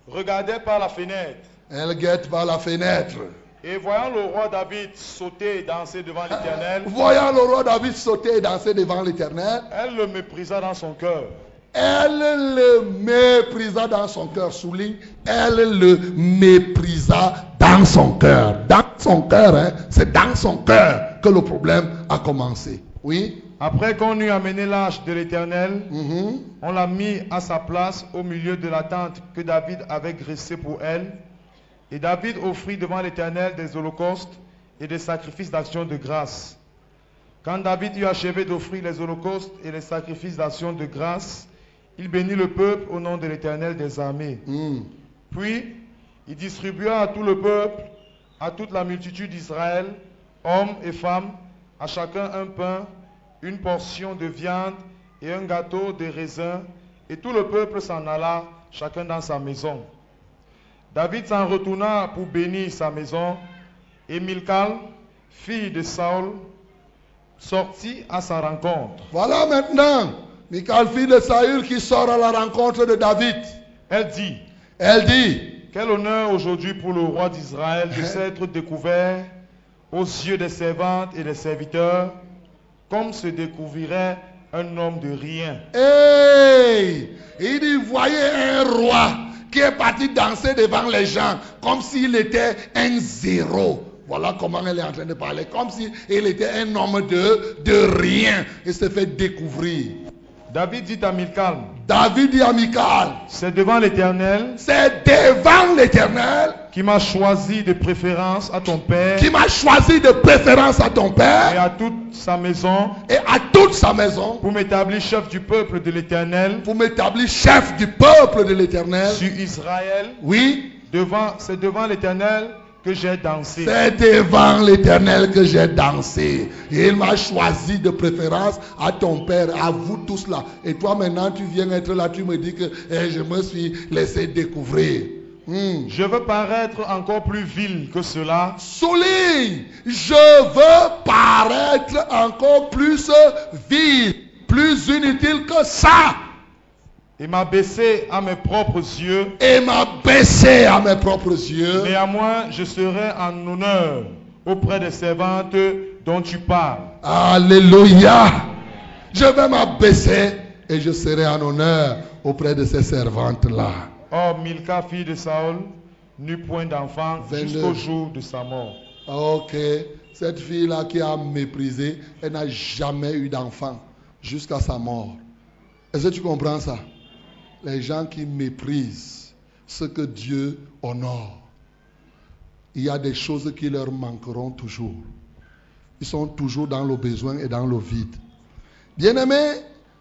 regardait par la fenêtre. Elle guette par la fenêtre. Et voyant le roi David sauter et danser devant l'Éternel, Voyant le roi David sauter et danser devant l'éternel, elle le méprisa dans son cœur. Elle le méprisa dans son cœur. Souligne, elle le méprisa dans son cœur. Dans son cœur, hein, c'est dans son cœur que le problème a commencé. Oui? Après qu'on eut amené l'arche de l'Éternel, Mhm. on l'a mis à sa place au milieu de la tente que David avait graissée pour elle. Et David offrit devant l'Éternel des holocaustes et des sacrifices d'action de grâce. Quand David eut achevé d'offrir les holocaustes et les sacrifices d'action de grâce, il bénit le peuple au nom de l'Éternel des armées. Mhm. Puis il distribua à tout le peuple, à toute la multitude d'Israël, hommes et femmes, à chacun un pain, une portion de viande et un gâteau de raisin, et tout le peuple s'en alla, chacun dans sa maison. David s'en retourna pour bénir sa maison, et Milcal, fille de Saul, sortit à sa rencontre. Voilà maintenant Michal, fille de Saül, qui sort à la rencontre de David. Elle dit, Elle dit, Quel honneur aujourd'hui pour le roi d'Israël de s'être découvert aux yeux des servantes et des serviteurs, comme se découvrirait un homme de rien. Hey Il dit, voyez un roi qui est parti danser devant les gens comme s'il était un zéro. Voilà comment elle est en train de parler. Comme s'il était un homme de, de rien. Il se fait découvrir. David dit à Milcal, David dit à Michal, c'est devant l'Éternel c'est devant l'éternel qui m'a choisi de préférence à ton père qui m'a choisi de préférence à ton et père à toute sa maison et à toute sa maison pour m'établir chef du peuple de l'Éternel pour m'établir chef du peuple de l'éternel. sur Israël. Oui, Devant, c'est devant l'Éternel que j'ai dansé. C'est devant l'éternel que j'ai dansé. Et il m'a choisi de préférence à ton père, à vous tous là. Et toi maintenant, tu viens être là, tu me dis que eh, je me suis laissé découvrir. Hmm. Je veux paraître encore plus vil que cela. Souligne, je veux paraître encore plus vil, plus inutile que ça. Et m'a baissé à mes propres yeux. Et m'a baissé à mes propres yeux. Néanmoins, je serai en honneur auprès des servantes dont tu parles. Alléluia. Je vais m'abaisser et je serai en honneur auprès de ces servantes-là. Or, Milka, fille de Saül, n'eut point d'enfant 22. jusqu'au jour de sa mort. Ok, cette fille-là qui a méprisé, elle n'a jamais eu d'enfant jusqu'à sa mort. Est-ce que tu comprends ça? Les gens qui méprisent ce que Dieu honore, il y a des choses qui leur manqueront toujours. Ils sont toujours dans le besoin et dans le vide. Bien-aimés,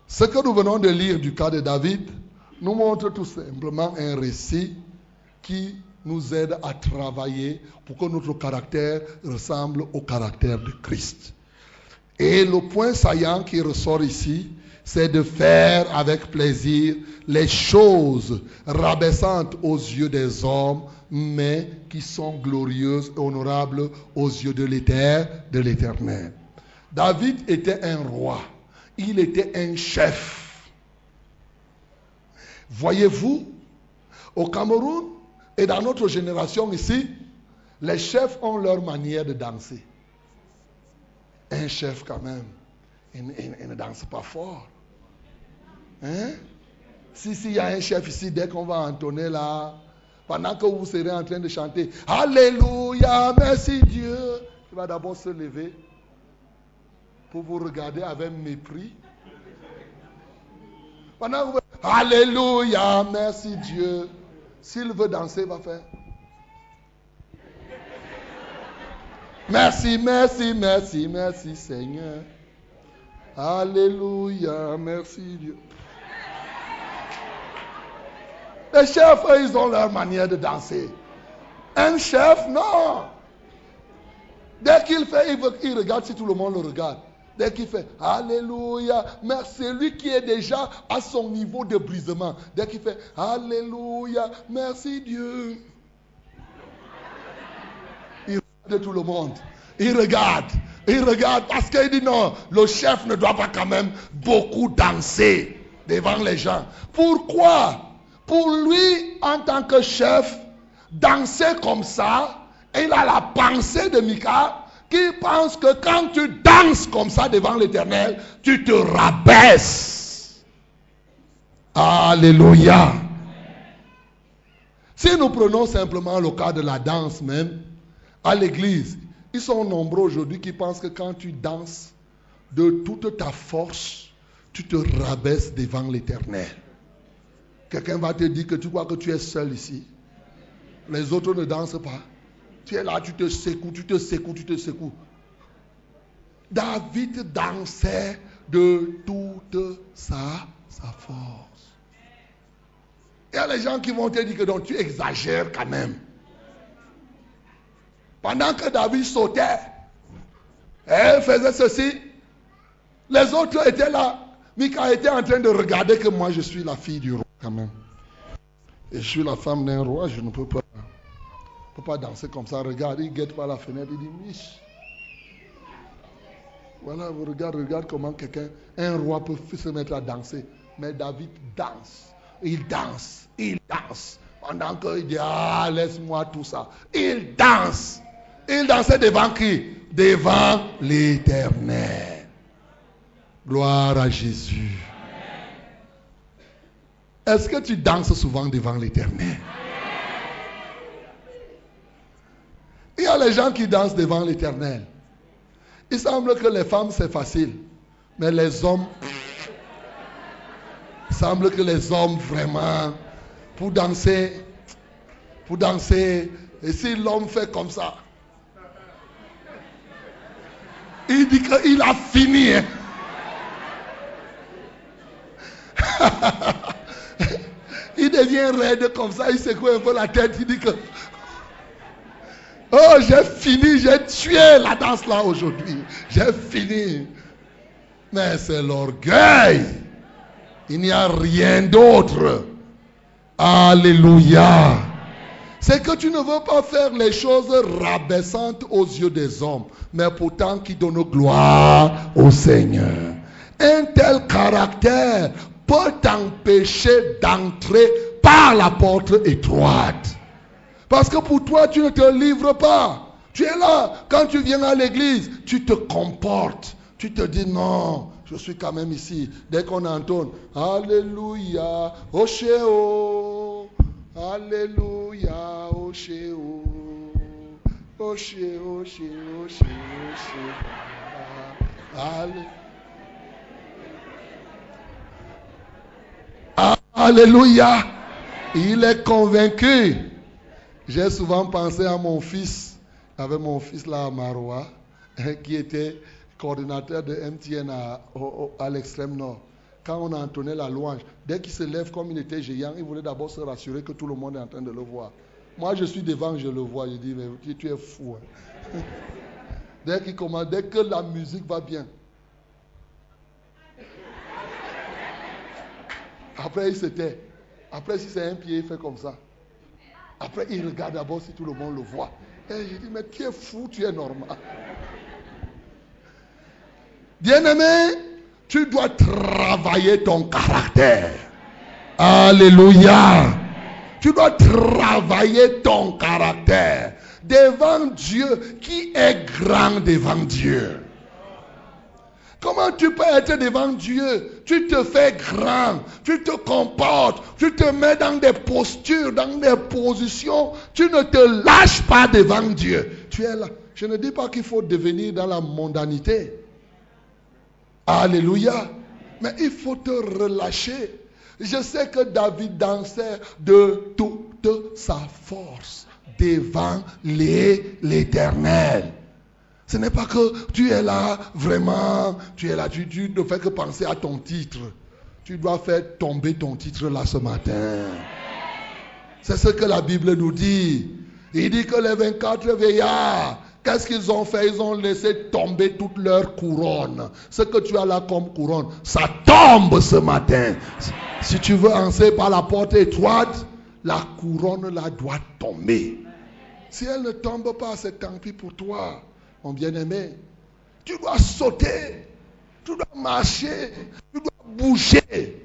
ce que nous venons de lire du cas de David nous montre tout simplement un récit qui nous aide à travailler pour que notre caractère ressemble au caractère de Christ. Et le point saillant qui ressort ici, c'est de faire avec plaisir les choses rabaissantes aux yeux des hommes, mais qui sont glorieuses et honorables aux yeux de l'éternel. David était un roi, il était un chef. Voyez-vous, au Cameroun et dans notre génération ici, les chefs ont leur manière de danser. Un chef quand même, il- il ne danse pas fort. Hein? Si, si, il y a un chef ici, dès qu'on va entonner là, pendant que vous serez en train de chanter Alléluia, merci Dieu, il va d'abord se lever pour vous regarder avec mépris. Pendant que vous Alléluia, merci Dieu. S'il veut danser, il va faire. Merci, merci, merci, merci Seigneur. Alléluia, merci Dieu. Les chefs, eux, ils ont leur manière de danser. Un chef, non. Dès qu'il fait, il, veut- il regarde si tout le monde le regarde. Dès qu'il fait Alléluia, merci, c'est lui qui est déjà à son niveau de brisement. Dès qu'il fait Alléluia, merci Dieu. Il regarde tout le monde. Il regarde. Il regarde parce qu'il dit non, le chef ne doit pas quand même beaucoup danser devant les gens. Pourquoi? Pour lui, en tant que chef, danser comme ça, il a la pensée de Mika qui pense que quand tu danses comme ça devant l'éternel, tu te rabaisses. Alléluia. Si nous prenons simplement le cas de la danse même, à l'église, ils sont nombreux aujourd'hui qui pensent que quand tu danses de toute ta force, tu te rabaisses devant l'éternel. Quelqu'un va te dire que tu crois que tu es seul ici. Les autres ne dansent pas. Tu es là, tu te secoues, tu te secoues, tu te secoues. David dansait de toute sa, force. Il y a les gens qui vont te dire que donc, tu exagères quand même. Pendant que David sautait, elle faisait ceci, les autres étaient là. Mika était en train de regarder que moi je suis la fille du roi quand même. Et je suis la femme d'un roi, je ne peux pas, peux pas danser comme ça. Regarde, il guette par la fenêtre, il dit Mich. Voilà, vous regardez, regarde comment quelqu'un, un roi peut se mettre à danser. Mais David danse. Il danse, il danse. Pendant qu'il dit, ah, laisse-moi tout ça. Il danse. Il dansait devant qui? Devant l'éternel. Gloire à Jésus. Est-ce que tu danses souvent devant l'éternel? Il y a les gens qui dansent devant l'éternel. Il semble que les femmes, c'est facile. Mais les hommes, il semble que les hommes, vraiment, pour danser, pour danser, et si l'homme fait comme ça, il dit qu'il a fini. Hein. *laughs* il devient raide comme ça, il secoue un peu la tête, il dit que Oh, j'ai fini, j'ai tué la danse là aujourd'hui. J'ai fini. Mais c'est l'orgueil. Il n'y a rien d'autre. Alléluia. C'est que tu ne veux pas faire les choses rabaissantes aux yeux des hommes, mais pourtant qui donnent gloire au Seigneur. Un tel caractère peut t'empêcher d'entrer par la porte étroite. Parce que pour toi, tu ne te livres pas. Tu es là. Quand tu viens à l'église, tu te comportes. Tu te dis non, je suis quand même ici. Dès qu'on entonne Alléluia, Oshéo, Alléluia, Oshéo, Oshéo, Oshéo, Oshéo, Alléluia. Il est convaincu j'ai souvent pensé à mon fils, avec mon fils là à Maroua, qui était coordinateur de MTN à, l'extrême nord. Quand on a entonné la louange, dès qu'il se lève comme il était géant, il voulait d'abord se rassurer que tout le monde est en train de le voir. Moi, je suis devant, je le vois. Je dis, mais tu es fou. Hein. *laughs* dès qu'il commence, dès que la musique va bien. Après, il se tait. Après, si c'est un pied, il fait comme ça. Après, il regarde d'abord si tout le monde le voit. Et je dis, mais tu es fou, tu es normal. Bien-aimé, tu dois travailler ton caractère. Alléluia. Tu dois travailler ton caractère devant Dieu qui est grand devant Dieu. Comment tu peux être devant Dieu? Tu te fais grand, tu te comportes, tu te mets dans des postures, dans des positions. Tu ne te lâches pas devant Dieu. Tu es là. Je ne dis pas qu'il faut devenir dans la mondanité. Alléluia. Mais il faut te relâcher. Je sais que David dansait de toute sa force devant l'éternel. Ce n'est pas que tu es là, vraiment, tu es là, tu, ne fais que penser à ton titre. Tu dois faire tomber ton titre là ce matin. C'est ce que la Bible nous dit. Il dit que les 24 veillards, qu'est-ce qu'ils ont fait? Ils ont laissé tomber toute leur couronne. Ce que tu as là comme couronne, ça tombe ce matin. Si tu veux entrer par la porte étroite, la couronne là doit tomber. Si elle ne tombe pas, c'est tant pis pour toi mon bien-aimé. Tu dois sauter, tu dois marcher, tu dois bouger.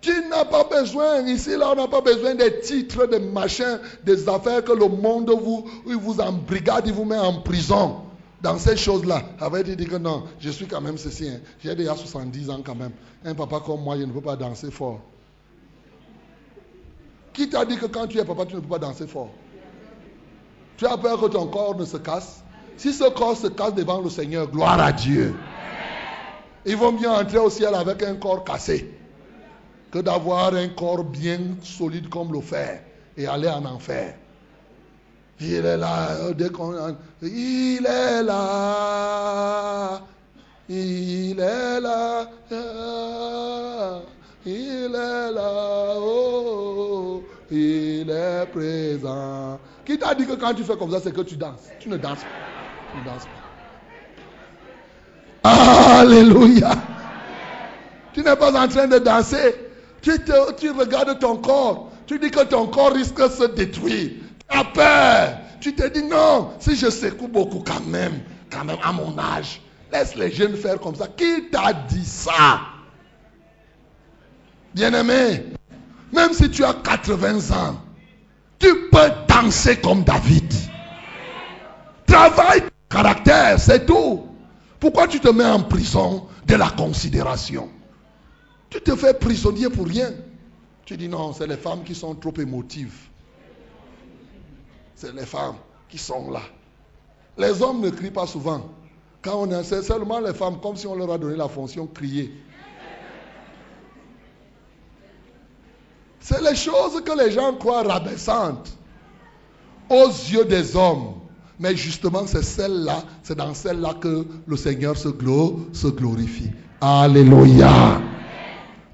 Tu n'as pas besoin, ici, là, on n'a pas besoin des titres, des machins, des affaires que le monde vous, vous embrigade, il vous met en prison. dans ces choses-là, avait dit que non, je suis quand même ceci. Hein. J'ai déjà 70 ans quand même. Un papa comme moi, je ne peux pas danser fort. Qui t'a dit que quand tu es papa, tu ne peux pas danser fort? Tu as peur que ton corps ne se casse? Si ce corps se casse devant le Seigneur, gloire à Dieu. Il vaut mieux entrer au ciel avec un corps cassé que d'avoir un corps bien solide comme le fer et aller en enfer. Il est là, dès qu'on... Il est là. Il est là. Il est là. Oh, il est présent. Qui t'a dit que quand tu fais comme ça, c'est que tu danses? Tu ne danses pas. Pas. Alléluia. Tu n'es pas en train de danser. Tu, te, tu regardes ton corps. Tu dis que ton corps risque de se détruire. Tu as peur. Tu te dis non, si je secoue beaucoup quand même, quand même à mon âge, laisse les jeunes faire comme ça. Qui t'a dit ça? Bien-aimé, même si tu as 80 ans, tu peux danser comme David. Travaille caractère, c'est tout. Pourquoi tu te mets en prison de la considération? Tu te fais prisonnier pour rien. Tu dis non, c'est les femmes qui sont trop émotives. C'est les femmes qui sont là. Les hommes ne crient pas souvent. Quand on est, c'est seulement les femmes, comme si on leur a donné la fonction crier. C'est les choses que les gens croient rabaissantes aux yeux des hommes. Mais justement, c'est celle-là, c'est dans celle-là que le Seigneur se, glorifie. Alléluia.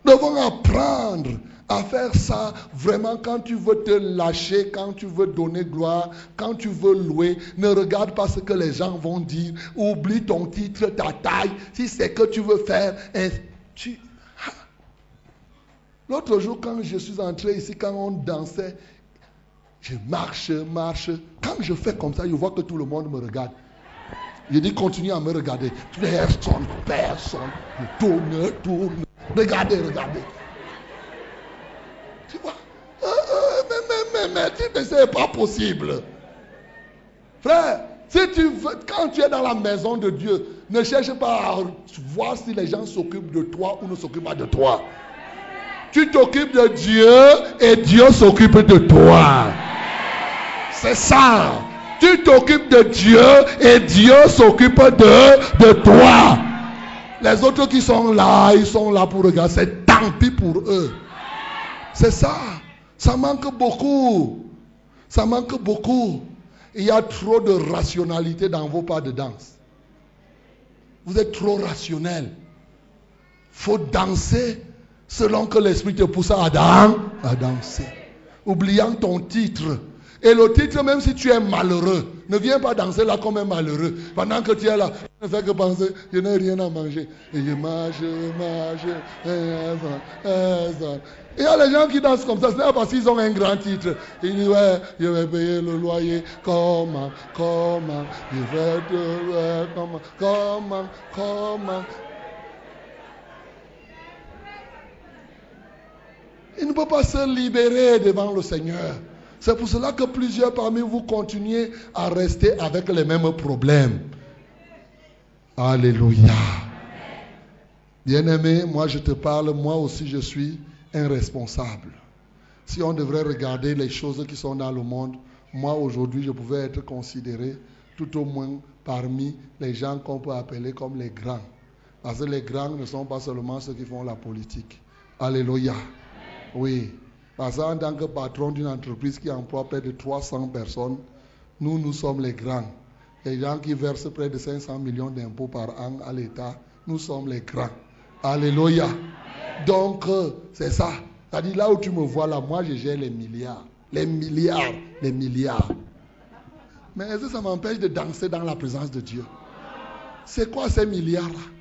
Nous devons apprendre à faire ça vraiment quand tu veux te lâcher, quand tu veux donner gloire, quand tu veux louer. Ne regarde pas ce que les gens vont dire. Oublie ton titre, ta taille. Si c'est que tu veux faire, tu... L'autre jour, quand je suis entré ici, quand on dansait, je marche, marche. Quand je fais comme ça, je vois que tout le monde me regarde. Je dis, continue à me regarder. Personne, personne. Je tourne, tourne. Regardez, regardez. Tu vois? Euh, euh, Mais, mais, mais, mais, sais pas possible. Frère, si tu veux, quand tu es dans la maison de Dieu, ne cherche pas à voir si les gens s'occupent de toi ou ne s'occupent pas de toi. Tu t'occupes de Dieu et Dieu s'occupe de toi. C'est ça. Tu t'occupes de Dieu et Dieu s'occupe de, de toi. Les autres qui sont là, ils sont là pour regarder. C'est tant pis pour eux. C'est ça. Ça manque beaucoup. Ça manque beaucoup. Il y a trop de rationalité dans vos pas de danse. Vous êtes trop rationnel. faut danser selon que l'esprit te pousse à, à danser. Oubliant ton titre. Et le titre, même si tu es malheureux, ne viens pas danser là comme un malheureux. Pendant que tu es là, ne fais que penser, je n'ai rien à manger. Et je mange, je mange. Il y a les gens qui dansent comme ça, ce n'est pas parce qu'ils ont un grand titre. Ils disent, ouais, je vais payer le loyer. Comment, comment, je vais te, comment, comment, comment. Il ne peut pas se libérer devant le Seigneur. C'est pour cela que plusieurs parmi vous continuez à rester avec les mêmes problèmes. Alléluia. Bien-aimé, moi je te parle, moi aussi je suis un responsable. Si on devrait regarder les choses qui sont dans le monde, moi aujourd'hui je pouvais être considéré tout au moins parmi les gens qu'on peut appeler comme les grands. Parce que les grands ne sont pas seulement ceux qui font la politique. Alléluia. Oui. Parce qu'en tant que patron d'une entreprise qui emploie près de 300 personnes, nous, nous sommes les grands. Les gens qui versent près de 500 millions d'impôts par an à l'État, nous sommes les grands. Alléluia. Donc, euh, c'est ça. C'est-à-dire là où tu me vois là, moi je gère les milliards. Les milliards, les milliards. Mais est-ce que ça m'empêche de danser dans la présence de Dieu? C'est quoi ces milliards-là?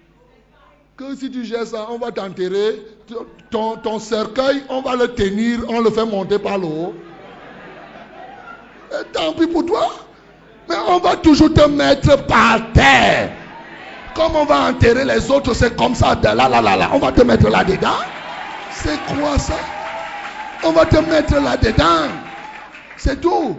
Que si tu gères ça, on va t'enterrer. Ton, cercueil, on va le tenir, on le fait monter par le haut. Et tant pis pour toi. Mais on va toujours te mettre par terre. Comme on va enterrer les autres, c'est comme ça. Là, là, là, là. On va te mettre là-dedans. C'est quoi ça? On va te mettre là-dedans. C'est tout.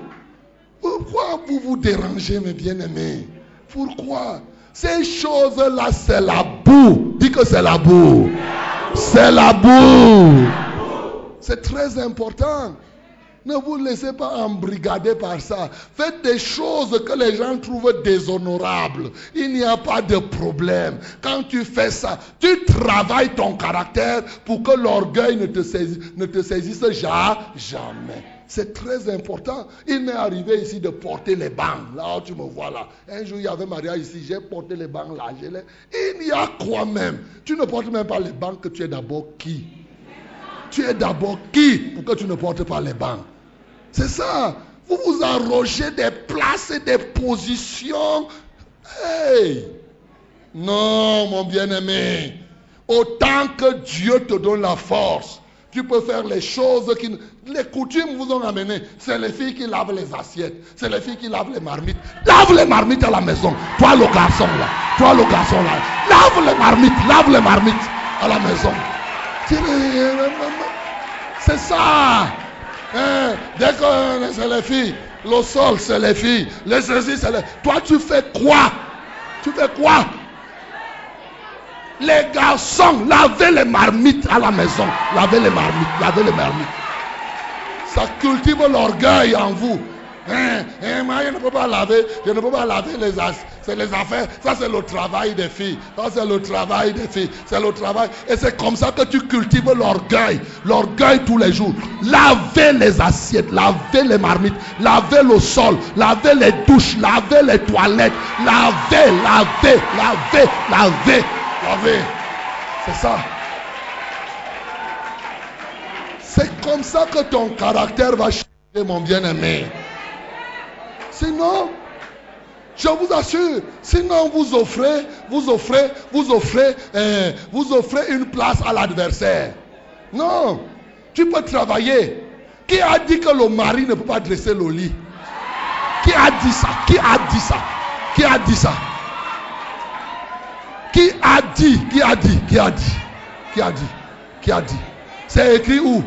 Pourquoi vous vous dérangez, mes bien-aimés? Pourquoi Ces choses-là, c'est la boue. Dis que c'est la boue. C'est la boue. C'est très important. Ne vous laissez pas embrigader par ça. Faites des choses que les gens trouvent déshonorables. Il n'y a pas de problème. Quand tu fais ça, tu travailles ton caractère pour que l'orgueil ne te saisisse, ne te saisisse jamais. C'est très important. Il m'est arrivé ici de porter les bancs. Là tu me vois là. Un jour, il y avait Maria ici. J'ai porté les bancs là. Il y a quoi même? Tu ne portes même pas les bancs que tu es d'abord qui? Tu es d'abord qui pour que tu ne portes pas les bancs? C'est ça. Vous vous arrogez des places et des positions. Hey! Non, mon bien-aimé. Autant que Dieu te donne la force, tu peux faire les choses qui... Les coutumes vous ont amené. C'est les filles qui lavent les assiettes. C'est les filles qui lavent les marmites. Lave les marmites à la maison. Toi le garçon là. Toi le garçon là. Lave les marmites. Lave les marmites à la maison. C'est ça. Hein, dès que c'est les filles, le sol c'est les filles, les saisies c'est les... Toi tu fais quoi? Tu fais quoi? Les garçons, lavez les marmites à la maison. Lavez les marmites, lavez les marmites. Ça cultive l'orgueil en vous. Hein, hein, je ne peux pas laver, je ne peux pas laver les c'est les affaires. Ça, c'est le travail des filles. Ça, c'est le travail des filles. C'est le travail. Et c'est comme ça que tu cultives l'orgueil. L'orgueil tous les jours. Lavez les assiettes, lavez les marmites, lavez le sol, lavez les douches, lavez les toilettes, lavez, lavez, lavez, lavez. C'est ça. C'est comme ça que ton caractère va changer, mon bien-aimé. Sinon, je vous assure, sinon vous offrez, vous offrez, vous offrez, euh, vous offrez une place à l'adversaire. Non, tu peux travailler. Qui a dit que le mari ne peut pas dresser le lit? Qui a dit ça? Qui a dit ça? Qui a dit ça? Qui a dit Qui a dit Qui a dit Qui a dit Qui a dit? C'est écrit où?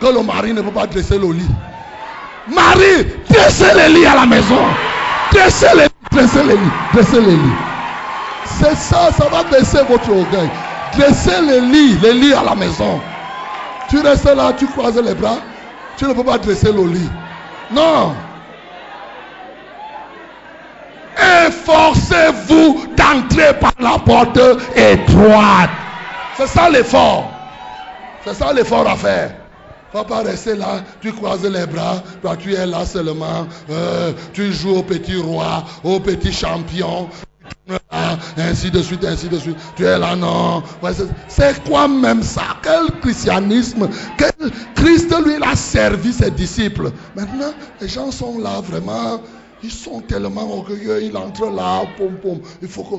Que le mari ne peut pas dresser le lit. Marie, dressez le lit à la maison. Dressez les dressez les lits. Dressez les lits. C'est ça, ça va baisser votre orgueil. Dressez les lits, les lits à la maison. Tu restes là, tu croises les bras. Tu ne peux pas dresser le lit. Non. Efforcez-vous d'entrer par la porte étroite. C'est ça l'effort. C'est ça l'effort à faire va pas rester là, tu croises les bras, toi tu es là seulement, euh, tu joues au petit roi, au petit champion, ainsi de suite, ainsi de suite. Tu es là, non. c'est quoi même ça? Quel christianisme? Quel Christ, lui, il a servi ses disciples. Maintenant, les gens sont là vraiment. Ils sont tellement orgueilleux. Ils entrent là, pom pom. Il faut que.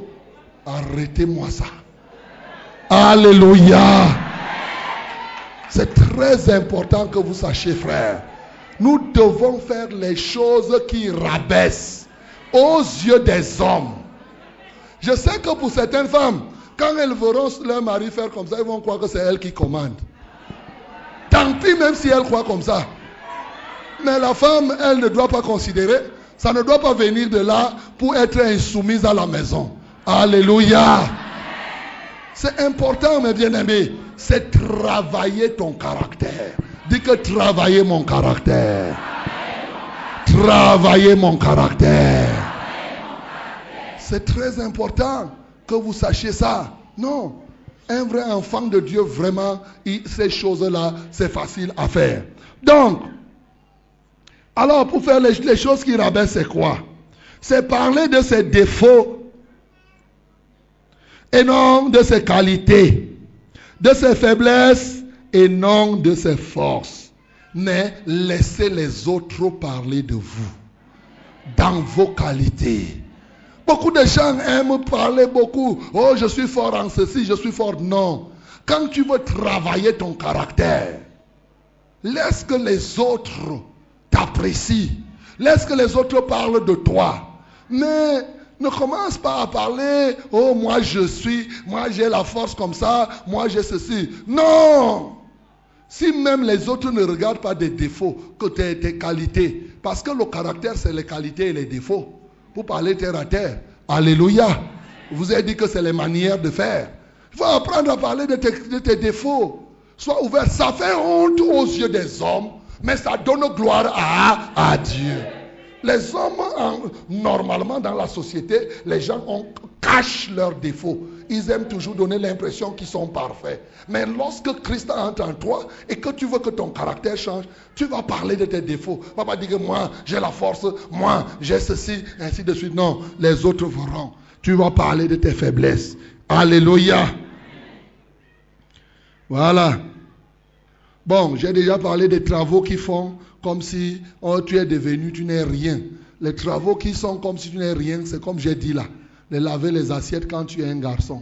Arrêtez-moi ça. Alléluia. C'est très important que vous sachiez, frère. Nous devons faire les choses qui rabaissent aux yeux des hommes. Je sais que pour certaines femmes, quand elles verront leur mari faire comme ça, ils vont croire que c'est elle qui commande. Tant pis même si elle croit comme ça. Mais la femme, elle ne doit pas considérer, ça ne doit pas venir de là pour être insoumise à la maison. Alléluia. C'est important, mes bien-aimés c'est travailler ton caractère. Dis que travailler mon caractère. Travailler mon caractère. C'est très important que vous sachiez ça. Non. Un vrai enfant de Dieu, vraiment, ces choses-là, c'est facile à faire. Donc, alors pour faire les, choses qui rabaissent, c'est quoi? C'est parler de ses défauts et non de ses qualités de ses faiblesses et non de ses forces. Mais laissez les autres parler de vous dans vos qualités. Beaucoup de gens aiment parler beaucoup. Oh, je suis fort en ceci, je suis fort. Non. Quand tu veux travailler ton caractère, laisse que les autres t'apprécient. Laisse que les autres parlent de toi. Mais ne commence pas à parler, oh moi je suis, moi j'ai la force comme ça, moi j'ai ceci. Non. Si même les autres ne regardent pas des défauts que tes, tes qualités, parce que le caractère c'est les qualités et les défauts. Pour parler terre à terre, Alléluia. vous avez dit que c'est les manières de faire. Il faut apprendre à parler de tes, défauts. Sois ouvert. Ça fait honte aux yeux des hommes, mais ça donne gloire à, Dieu. Les hommes, normalement dans la société, les gens cachent leurs défauts. Ils aiment toujours donner l'impression qu'ils sont parfaits. Mais lorsque Christ entre en toi et que tu veux que ton caractère change, tu vas parler de tes défauts. Tu vas pas dire que moi, j'ai la force, moi, j'ai ceci, ainsi de suite. Non, les autres verront. Tu vas parler de tes faiblesses. Alléluia. Voilà. Bon, j'ai déjà parlé des travaux qui font comme si oh, tu es devenu, tu n'es rien. Les travaux qui sont comme si tu n'es rien, c'est comme j'ai dit là. Les laver les assiettes quand tu es un garçon.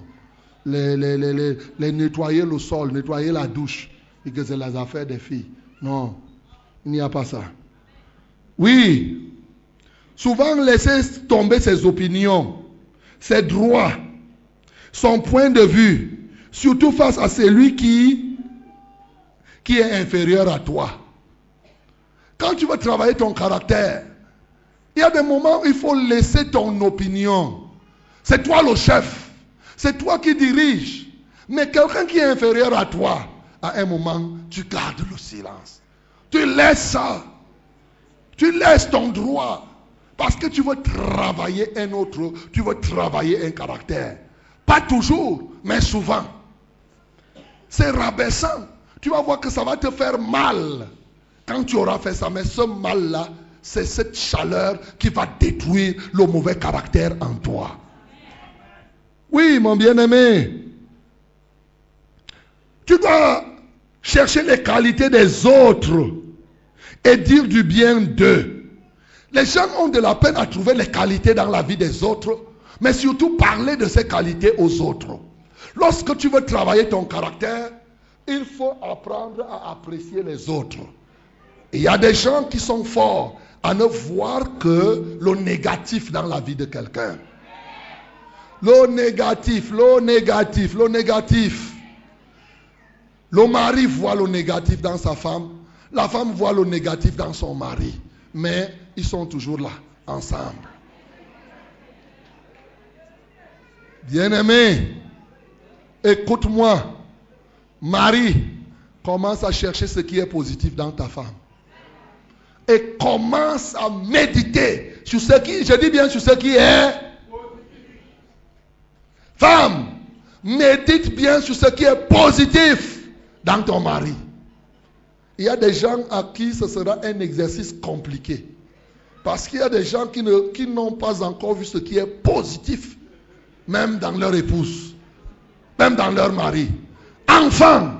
Les, les, nettoyer le sol, nettoyer la douche. Et que c'est les affaires des filles. Non, il n'y a pas ça. Oui, souvent laisser tomber ses opinions, ses droits, son point de vue, surtout face à celui qui, qui est inférieur à toi. Quand tu veux travailler ton caractère, il y a des moments où il faut laisser ton opinion. C'est toi le chef. C'est toi qui dirige. Mais quelqu'un qui est inférieur à toi, à un moment, tu gardes le silence. Tu laisses ça. Tu laisses ton droit. Parce que tu veux travailler un autre, tu veux travailler un caractère. Pas toujours, mais souvent. C'est rabaissant. Tu vas voir que ça va te faire mal. Quand tu auras fait ça, mais ce mal-là, c'est cette chaleur qui va détruire le mauvais caractère en toi. Oui, mon bien-aimé. Tu dois chercher les qualités des autres et dire du bien d'eux. Les gens ont de la peine à trouver les qualités dans la vie des autres, mais surtout parler de ces qualités aux autres. Lorsque tu veux travailler ton caractère, il faut apprendre à apprécier les autres. Il y a des gens qui sont forts à ne voir que le négatif dans la vie de quelqu'un. Le négatif, le négatif, le négatif. Le mari voit le négatif dans sa femme. La femme voit le négatif dans son mari. Mais ils sont toujours là, ensemble. Bien-aimé, écoute-moi. Marie, commence à chercher ce qui est positif dans ta femme et commence à méditer sur ce qui, je dis bien sur ce qui est. Femme, médite bien sur ce qui est positif dans ton mari. Il y a des gens à qui ce sera un exercice compliqué. Parce qu'il y a des gens qui, qui n'ont pas encore vu ce qui est positif, même dans leur épouse, même dans leur mari. Enfant,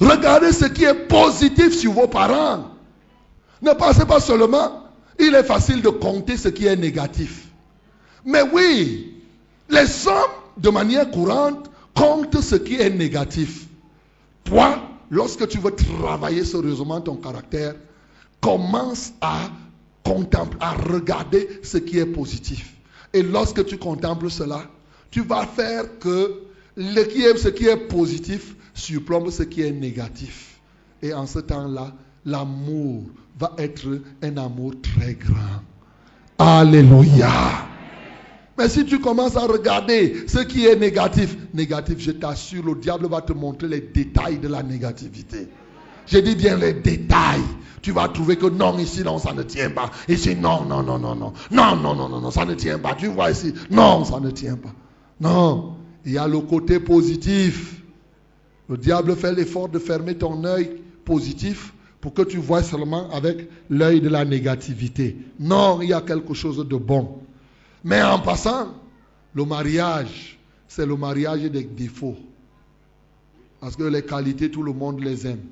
regardez ce qui est positif sur vos parents. Ne pensez pas seulement, il est facile de compter ce qui est négatif. Mais oui, les hommes, de manière courante, comptent ce qui est négatif. Toi, lorsque tu veux travailler sérieusement ton caractère, commence à contempler, à regarder ce qui est positif. Et lorsque tu contemples cela, tu vas faire que ce qui est positif surplombe ce qui est négatif. Et en ce temps-là, l'amour va être un amour très grand. Alléluia. Mais si tu commences à regarder ce qui est négatif, négatif, je t'assure, le diable va te montrer les détails de la négativité. Je dis bien les détails. Tu vas trouver que non, ici, non, ça ne tient pas. Ici, non, non, non, non, non. Non, non, non, non, non, ça ne tient pas. Tu vois ici, non, ça ne tient pas. Non, il y a le côté positif. Le diable fait l'effort de fermer ton œil positif pour que tu vois seulement avec l'œil de la négativité. Non, il y a quelque chose de bon. Mais en passant, le mariage, c'est le mariage des défauts. Parce que les qualités, tout le monde les aime.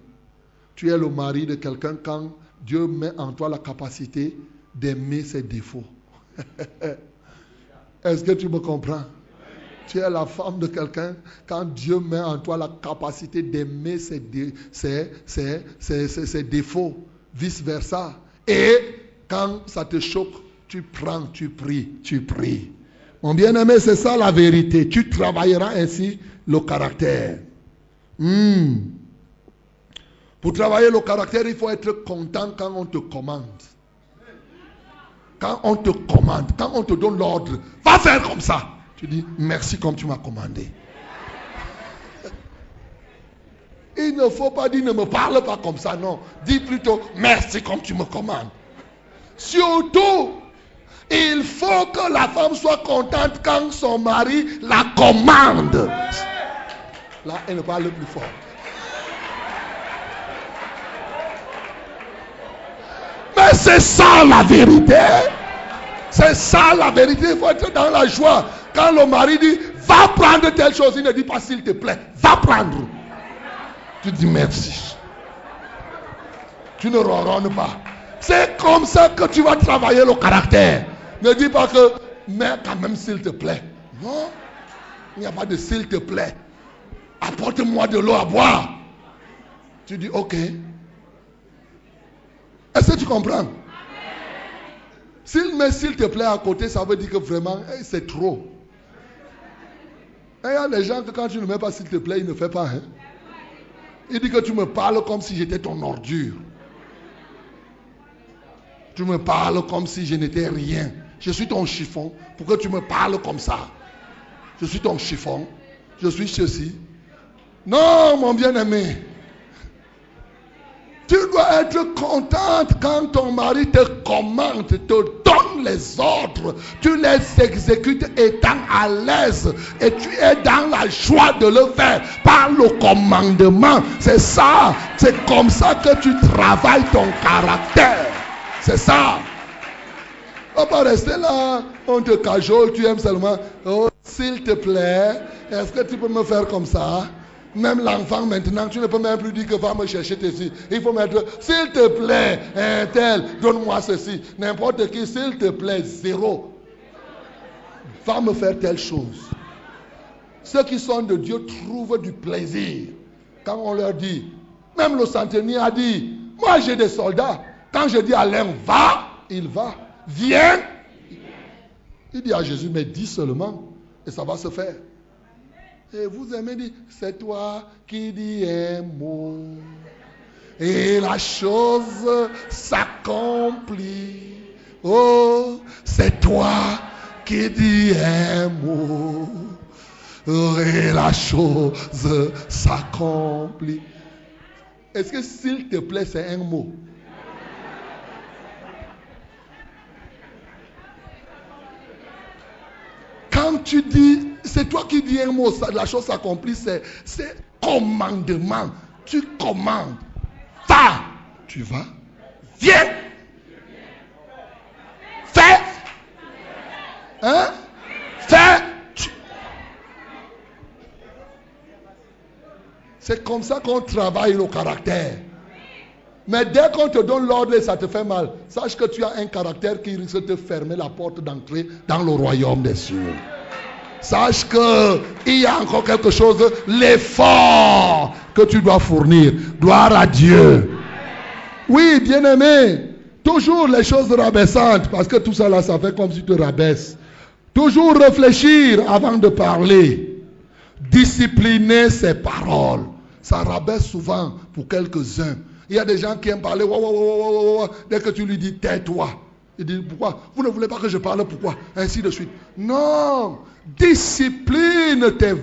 Tu es le mari de quelqu'un quand Dieu met en toi la capacité d'aimer ses défauts. *laughs* Est-ce que tu me comprends? Tu es la femme de quelqu'un quand Dieu met en toi la capacité d'aimer ses, défauts, vice-versa. Et quand ça te choque, tu prends, tu pries, tu pries. Mon bien-aimé, c'est ça la vérité. Tu travailleras ainsi le caractère. Hmm. Pour travailler le caractère, il faut être content quand on te commande. quand on te commande, quand on te donne l'ordre, va faire comme ça. Tu dis merci comme tu m'as commandé. Il ne faut pas dire ne me parle pas comme ça, non. Dis plutôt merci comme tu me commandes. Surtout, il faut que la femme soit contente quand son mari la commande. Là, elle ne parle plus fort. Mais c'est ça la vérité. C'est ça la vérité. Il faut être dans la joie. Quand le mari dit, va prendre telle chose, il ne dit pas s'il te plaît, va prendre. Tu dis merci. Tu ne ronronnes pas. C'est comme ça que tu vas travailler le caractère. Ne dis pas que, mais quand même s'il te plaît. Non, il n'y a pas de s'il te plaît. Apporte-moi de l'eau à boire. Tu dis, ok. Est-ce que tu comprends? S'il met s'il te plaît à côté, ça veut dire que vraiment, eh, c'est trop. Il y a des gens que quand tu ne mets pas s'il te plaît, ils ne font pas. Hein? Il dit que tu me parles comme si j'étais ton ordure. Tu me parles comme si je n'étais rien. Je suis ton chiffon. Pourquoi tu me parles comme ça? Je suis ton chiffon. Je suis ceci. Non, mon bien-aimé. Tu dois être contente quand ton mari te commande, te donne les ordres. Tu les exécutes étant à l'aise. Et tu es dans la joie de le faire par le commandement. C'est ça. C'est comme ça que tu travailles ton caractère. C'est ça. On va rester là, on te cajole, tu aimes seulement. Oh, s'il te plaît, est-ce que tu peux me faire comme ça? Même l'enfant maintenant, tu ne peux même plus dire que va me chercher ceci. Il faut mettre, s'il te plaît, un tel, donne-moi ceci. N'importe qui, s'il te plaît, zéro. Va me faire telle chose. Ceux qui sont de Dieu trouvent du plaisir. Quand on leur dit, même le centenier a dit, moi j'ai des soldats. Quand je dis à l'un, va, il va. Viens. Il dit à Jésus, mais dis seulement, et ça va se faire. Et vous aimez dire, c'est toi qui dis un mot. Et la chose s'accomplit. Oh, c'est toi qui dis un mot. Et la chose s'accomplit. Est-ce que s'il te plaît, c'est un mot? Quand tu dis, c'est toi qui dis un mot, la chose s'accomplit, c'est commandement. Tu commandes. Va, tu vas. Viens. Fais. Hein? Fais. C'est comme ça qu'on travaille le caractère. Mais dès qu'on te donne l'ordre et ça te fait mal, sache que tu as un caractère qui risque de te fermer la porte d'entrée dans le royaume des cieux. Sache qu'il y a encore quelque chose, l'effort que tu dois fournir. Gloire à Dieu. Oui, bien-aimé, toujours les choses rabaissantes, parce que tout ça là, ça fait comme si tu te rabaisses. Toujours réfléchir avant de parler. Discipliner ses paroles. Ça rabaisse souvent pour quelques-uns. Il y a des gens qui aiment parler. Dès que tu lui dis tais-toi. Il dit pourquoi? Vous ne voulez pas que je parle pourquoi? Ainsi de suite. Non Discipline tes,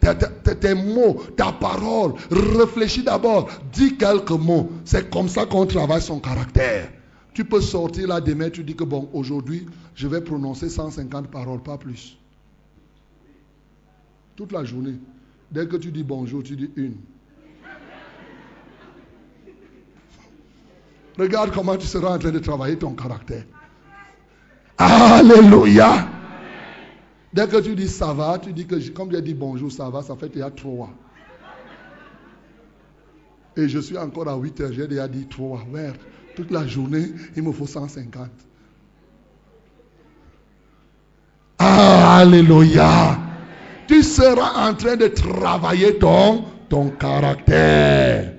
tes, tes, mots, ta parole. Réfléchis d'abord. Dis quelques mots. C'est comme ça qu'on travaille son caractère. Tu peux sortir là demain, tu dis que bon, aujourd'hui, je vais prononcer 150 paroles, pas plus. Toute la journée. Dès que tu dis bonjour, tu dis une. Regarde comment tu seras en train de travailler ton caractère. Alléluia. Dès que tu dis ça va, tu dis que comme j'ai dit bonjour, ça va, ça fait déjà trois. Et je suis encore à 8 heures, j'ai déjà dit trois. Ouais, toute la journée, il me faut 150. Alléluia. Tu seras en train de travailler ton, ton caractère.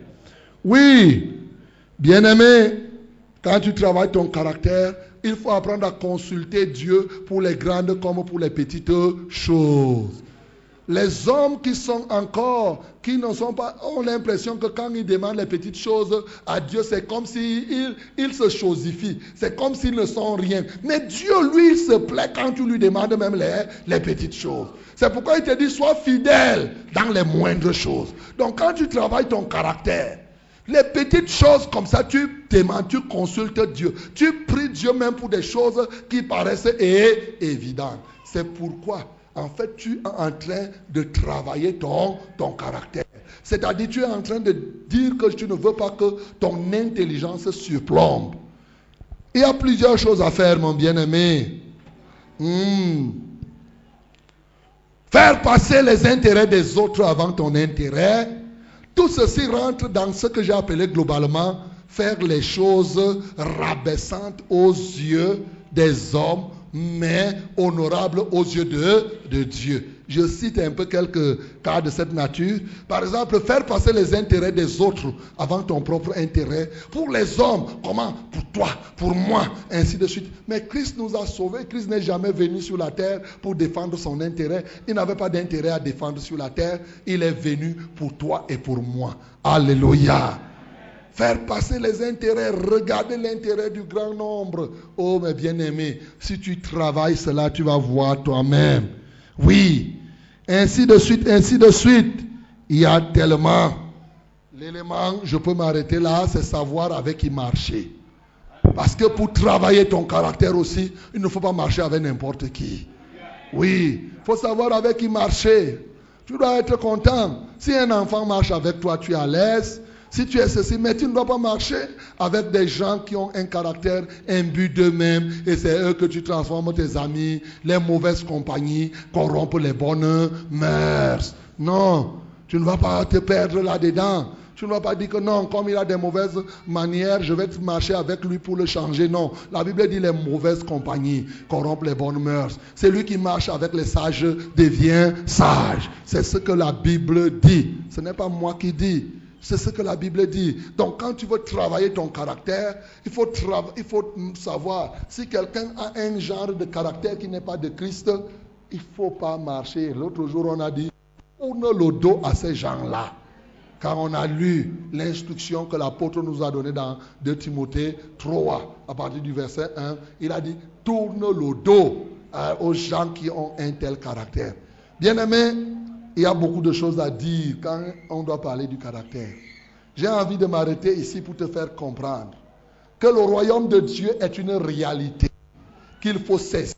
Oui, Bien-aimé, quand tu travailles ton caractère, il faut apprendre à consulter Dieu pour les grandes comme pour les petites choses. les hommes qui sont encore, qui ne sont pas, ont l'impression que quand ils demandent les petites choses à Dieu, c'est comme s'ils ils se chosifient. C'est comme s'ils ne sont rien. Mais Dieu, lui, il se plaît quand tu lui demandes même les, les petites choses. C'est pourquoi il te dit, sois fidèle dans les moindres choses. Donc quand tu travailles ton caractère, les petites choses comme ça, tu demandes, tu consultes Dieu. Tu pries Dieu même pour des choses qui paraissent évidentes. C'est pourquoi en fait, tu es en train de travailler ton, caractère. C'est-à-dire, tu es en train de dire que tu ne veux pas que ton intelligence surplombe. Il y a plusieurs choses à faire, mon bien-aimé. Hmm. Faire passer les intérêts des autres avant ton intérêt. Tout ceci rentre dans ce que j'ai appelé globalement faire les choses rabaissantes aux yeux des hommes mais honorable aux yeux de, de Dieu. Je cite un peu quelques cas de cette nature. Par exemple, faire passer les intérêts des autres avant ton propre intérêt. Pour les hommes, comment Pour toi, pour moi, ainsi de suite. Mais Christ nous a sauvés. Christ n'est jamais venu sur la terre pour défendre son intérêt. Il n'avait pas d'intérêt à défendre sur la terre. Il est venu pour toi et pour moi. Alléluia. Faire passer les intérêts, regarder l'intérêt du grand nombre. Oh mes bien-aimés, si tu travailles cela, tu vas voir toi-même. Oui, ainsi de suite, ainsi de suite. Il y a tellement. L'élément, je peux m'arrêter là, c'est savoir avec qui marcher. Parce que pour travailler ton caractère aussi, il ne faut pas marcher avec n'importe qui. Oui, il faut savoir avec qui marcher. Tu dois être content. Si un enfant marche avec toi, tu es à l'aise. Si tu es ceci, mais tu ne dois pas marcher avec des gens qui ont un caractère imbu d'eux-mêmes et c'est eux que tu transformes tes amis. Les mauvaises compagnies corrompent les bonnes mœurs. Non, tu ne vas pas te perdre là-dedans. Tu ne vas pas dire que non, comme il a des mauvaises manières, je vais marcher avec lui pour le changer. Non, la Bible dit les mauvaises compagnies corrompent les bonnes mœurs. C'est lui qui marche avec les sages devient sage. C'est ce que la Bible dit. Ce n'est pas moi qui dis. C'est ce que la Bible dit. Donc quand tu veux travailler ton caractère, il faut, il faut savoir si quelqu'un a un genre de caractère qui n'est pas de Christ, il ne faut pas marcher. L'autre jour, on a dit, tourne le dos à ces gens-là. Car on a lu l'instruction que l'apôtre nous a donnée dans 2 Timothée 3, à partir du verset 1. Il a dit, tourne le dos euh, aux gens qui ont un tel caractère. Bien-aimé, il y a beaucoup de choses à dire quand on doit parler du caractère. J'ai envie de m'arrêter ici pour te faire comprendre que le royaume de Dieu est une réalité qu'il faut saisir.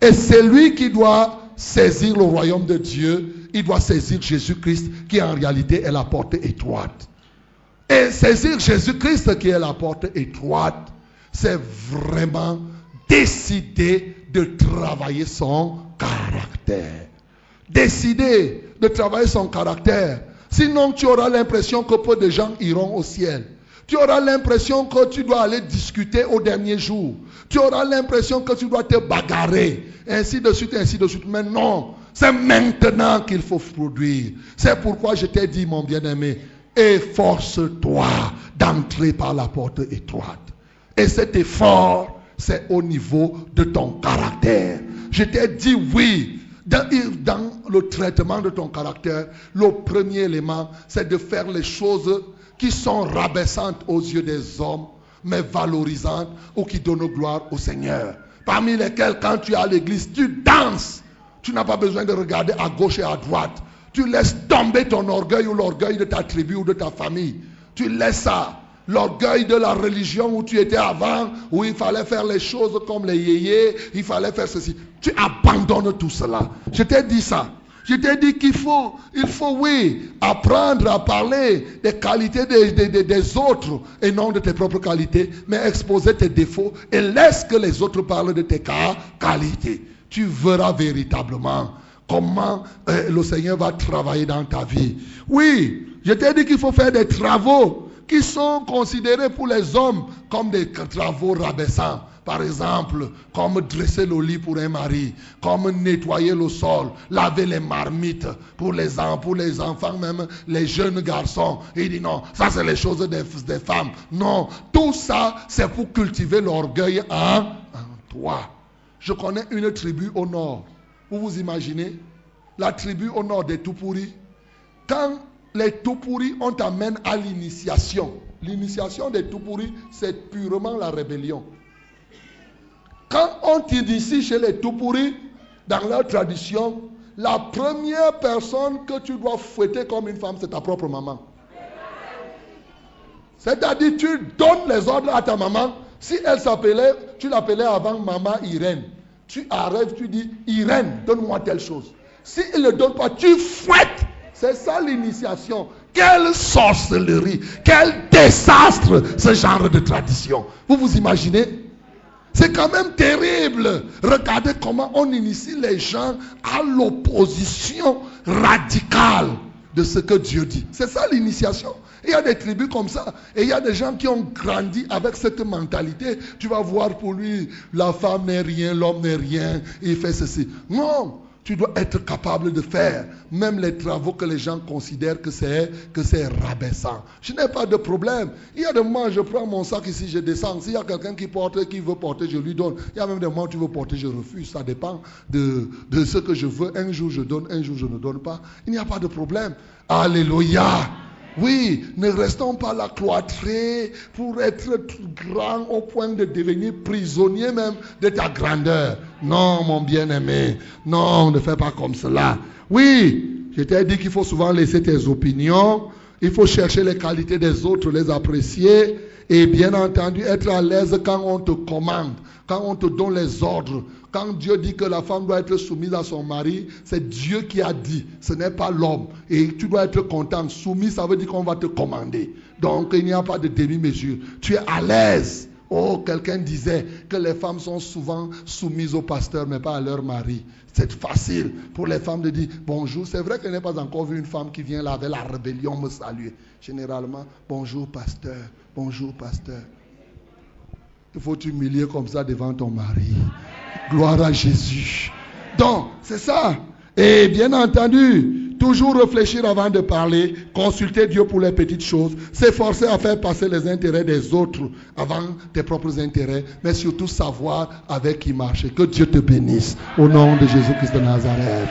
Et c'est lui qui doit saisir le royaume de Dieu, il doit saisir Jésus-Christ qui en réalité est la porte étroite. Et saisir Jésus-Christ qui est la porte étroite, c'est vraiment décider de travailler son caractère décider de travailler son caractère. Sinon, tu auras l'impression que peu de gens iront au ciel. Tu auras l'impression que tu dois aller discuter au dernier jour. Tu auras l'impression que tu dois te bagarrer. Ainsi de suite, ainsi de suite. Mais non, c'est maintenant qu'il faut produire. C'est pourquoi je t'ai dit, mon bien-aimé, efforce-toi d'entrer par la porte étroite. Et cet effort, c'est au niveau de ton caractère. Je t'ai dit oui, dans, le traitement de ton caractère, le premier élément, c'est de faire les choses qui sont rabaissantes aux yeux des hommes, mais valorisantes ou qui donnent gloire au Seigneur. Parmi lesquelles, quand tu es à l'église, tu danses. Tu n'as pas besoin de regarder à gauche et à droite. Tu laisses tomber ton orgueil ou l'orgueil de ta tribu ou de ta famille. Tu laisses ça l'orgueil de la religion où tu étais avant, où il fallait faire les choses comme les yéyés, il fallait faire ceci. Tu abandonnes tout cela. Je t'ai dit ça. Je t'ai dit qu'il faut, il faut, oui, apprendre à parler des qualités des, des, autres et non de tes propres qualités, mais exposer tes défauts et laisse que les autres parlent de tes qualités. Tu verras véritablement comment euh, le Seigneur va travailler dans ta vie. Oui, je t'ai dit qu'il faut faire des travaux qui sont considérés pour les hommes comme des travaux rabaissants. Par exemple, comme dresser le lit pour un mari, comme nettoyer le sol, laver les marmites pour les, pour les enfants, même les jeunes garçons. Il dit non, ça c'est les choses des, femmes. Non, tout ça c'est pour cultiver l'orgueil en, toi. Je connais une tribu au nord. Vous vous imaginez? La tribu au nord des Toupouri, quand les Toupouri, on t'amène à l'initiation. L'initiation des Toupouri, c'est purement la rébellion. Quand on t'initie chez les Toupouri, dans leur tradition, la première personne que tu dois fouetter comme une femme, c'est ta propre maman. C'est-à-dire, tu donnes les ordres à ta maman. Si elle s'appelait, tu l'appelais avant maman Irène. Tu arrives, tu dis, Irène, donne-moi telle chose. Si il ne donne pas, tu fouettes. C'est ça l'initiation. Quelle sorcellerie, quel désastre ce genre de tradition. Vous vous imaginez? C'est quand même terrible. Regardez comment on initie les gens à l'opposition radicale de ce que Dieu dit. C'est ça l'initiation. Il y a des tribus comme ça. Et il y a des gens qui ont grandi avec cette mentalité. Tu vas voir pour lui, la femme n'est rien, l'homme n'est rien, il fait ceci. Non, tu dois être capable de faire même les travaux que les gens considèrent que c'est que c'est rabaissant. Je n'ai pas de problème. Il y a des moments, je prends mon sac ici, je descends. S'il y a quelqu'un qui porte, qui veut porter, je lui donne. Il y a même des moments tu veux porter, je refuse. Ça dépend de, de ce que je veux. Un jour, je donne, un jour, je ne donne pas. Il n'y a pas de problème. Alléluia. Oui, ne restons pas là cloîtrés pour être grand au point de devenir prisonnier même de ta grandeur. Non, mon bien-aimé. Non, ne fais pas comme cela. Oui, je t'ai dit qu'il faut souvent laisser tes opinions. Il faut chercher les qualités des autres, les apprécier. Et bien entendu, être à l'aise quand on te commande, quand on te donne les ordres, quand Dieu dit que la femme doit être soumise à son mari, c'est Dieu qui a dit, ce n'est pas l'homme. Et tu dois être content. Soumis, ça veut dire qu'on va te commander. Donc il n'y a pas de demi-mesure. Tu es à l'aise. Oh, quelqu'un disait que les femmes sont souvent soumises au pasteur, mais pas à leur mari. C'est facile pour les femmes de dire bonjour. C'est vrai que je n'ai pas encore vu une femme qui vient là avec la rébellion me saluer. Généralement, bonjour pasteur, bonjour pasteur. Il faut t'humilier comme ça devant ton mari. Gloire à Jésus. Donc, c'est ça. Et bien entendu, toujours réfléchir avant de parler, consulter Dieu pour les petites choses, s'efforcer à faire passer les intérêts des autres avant tes propres intérêts, mais surtout savoir avec qui marcher. Que Dieu te bénisse. Au nom de Jésus-Christ de Nazareth.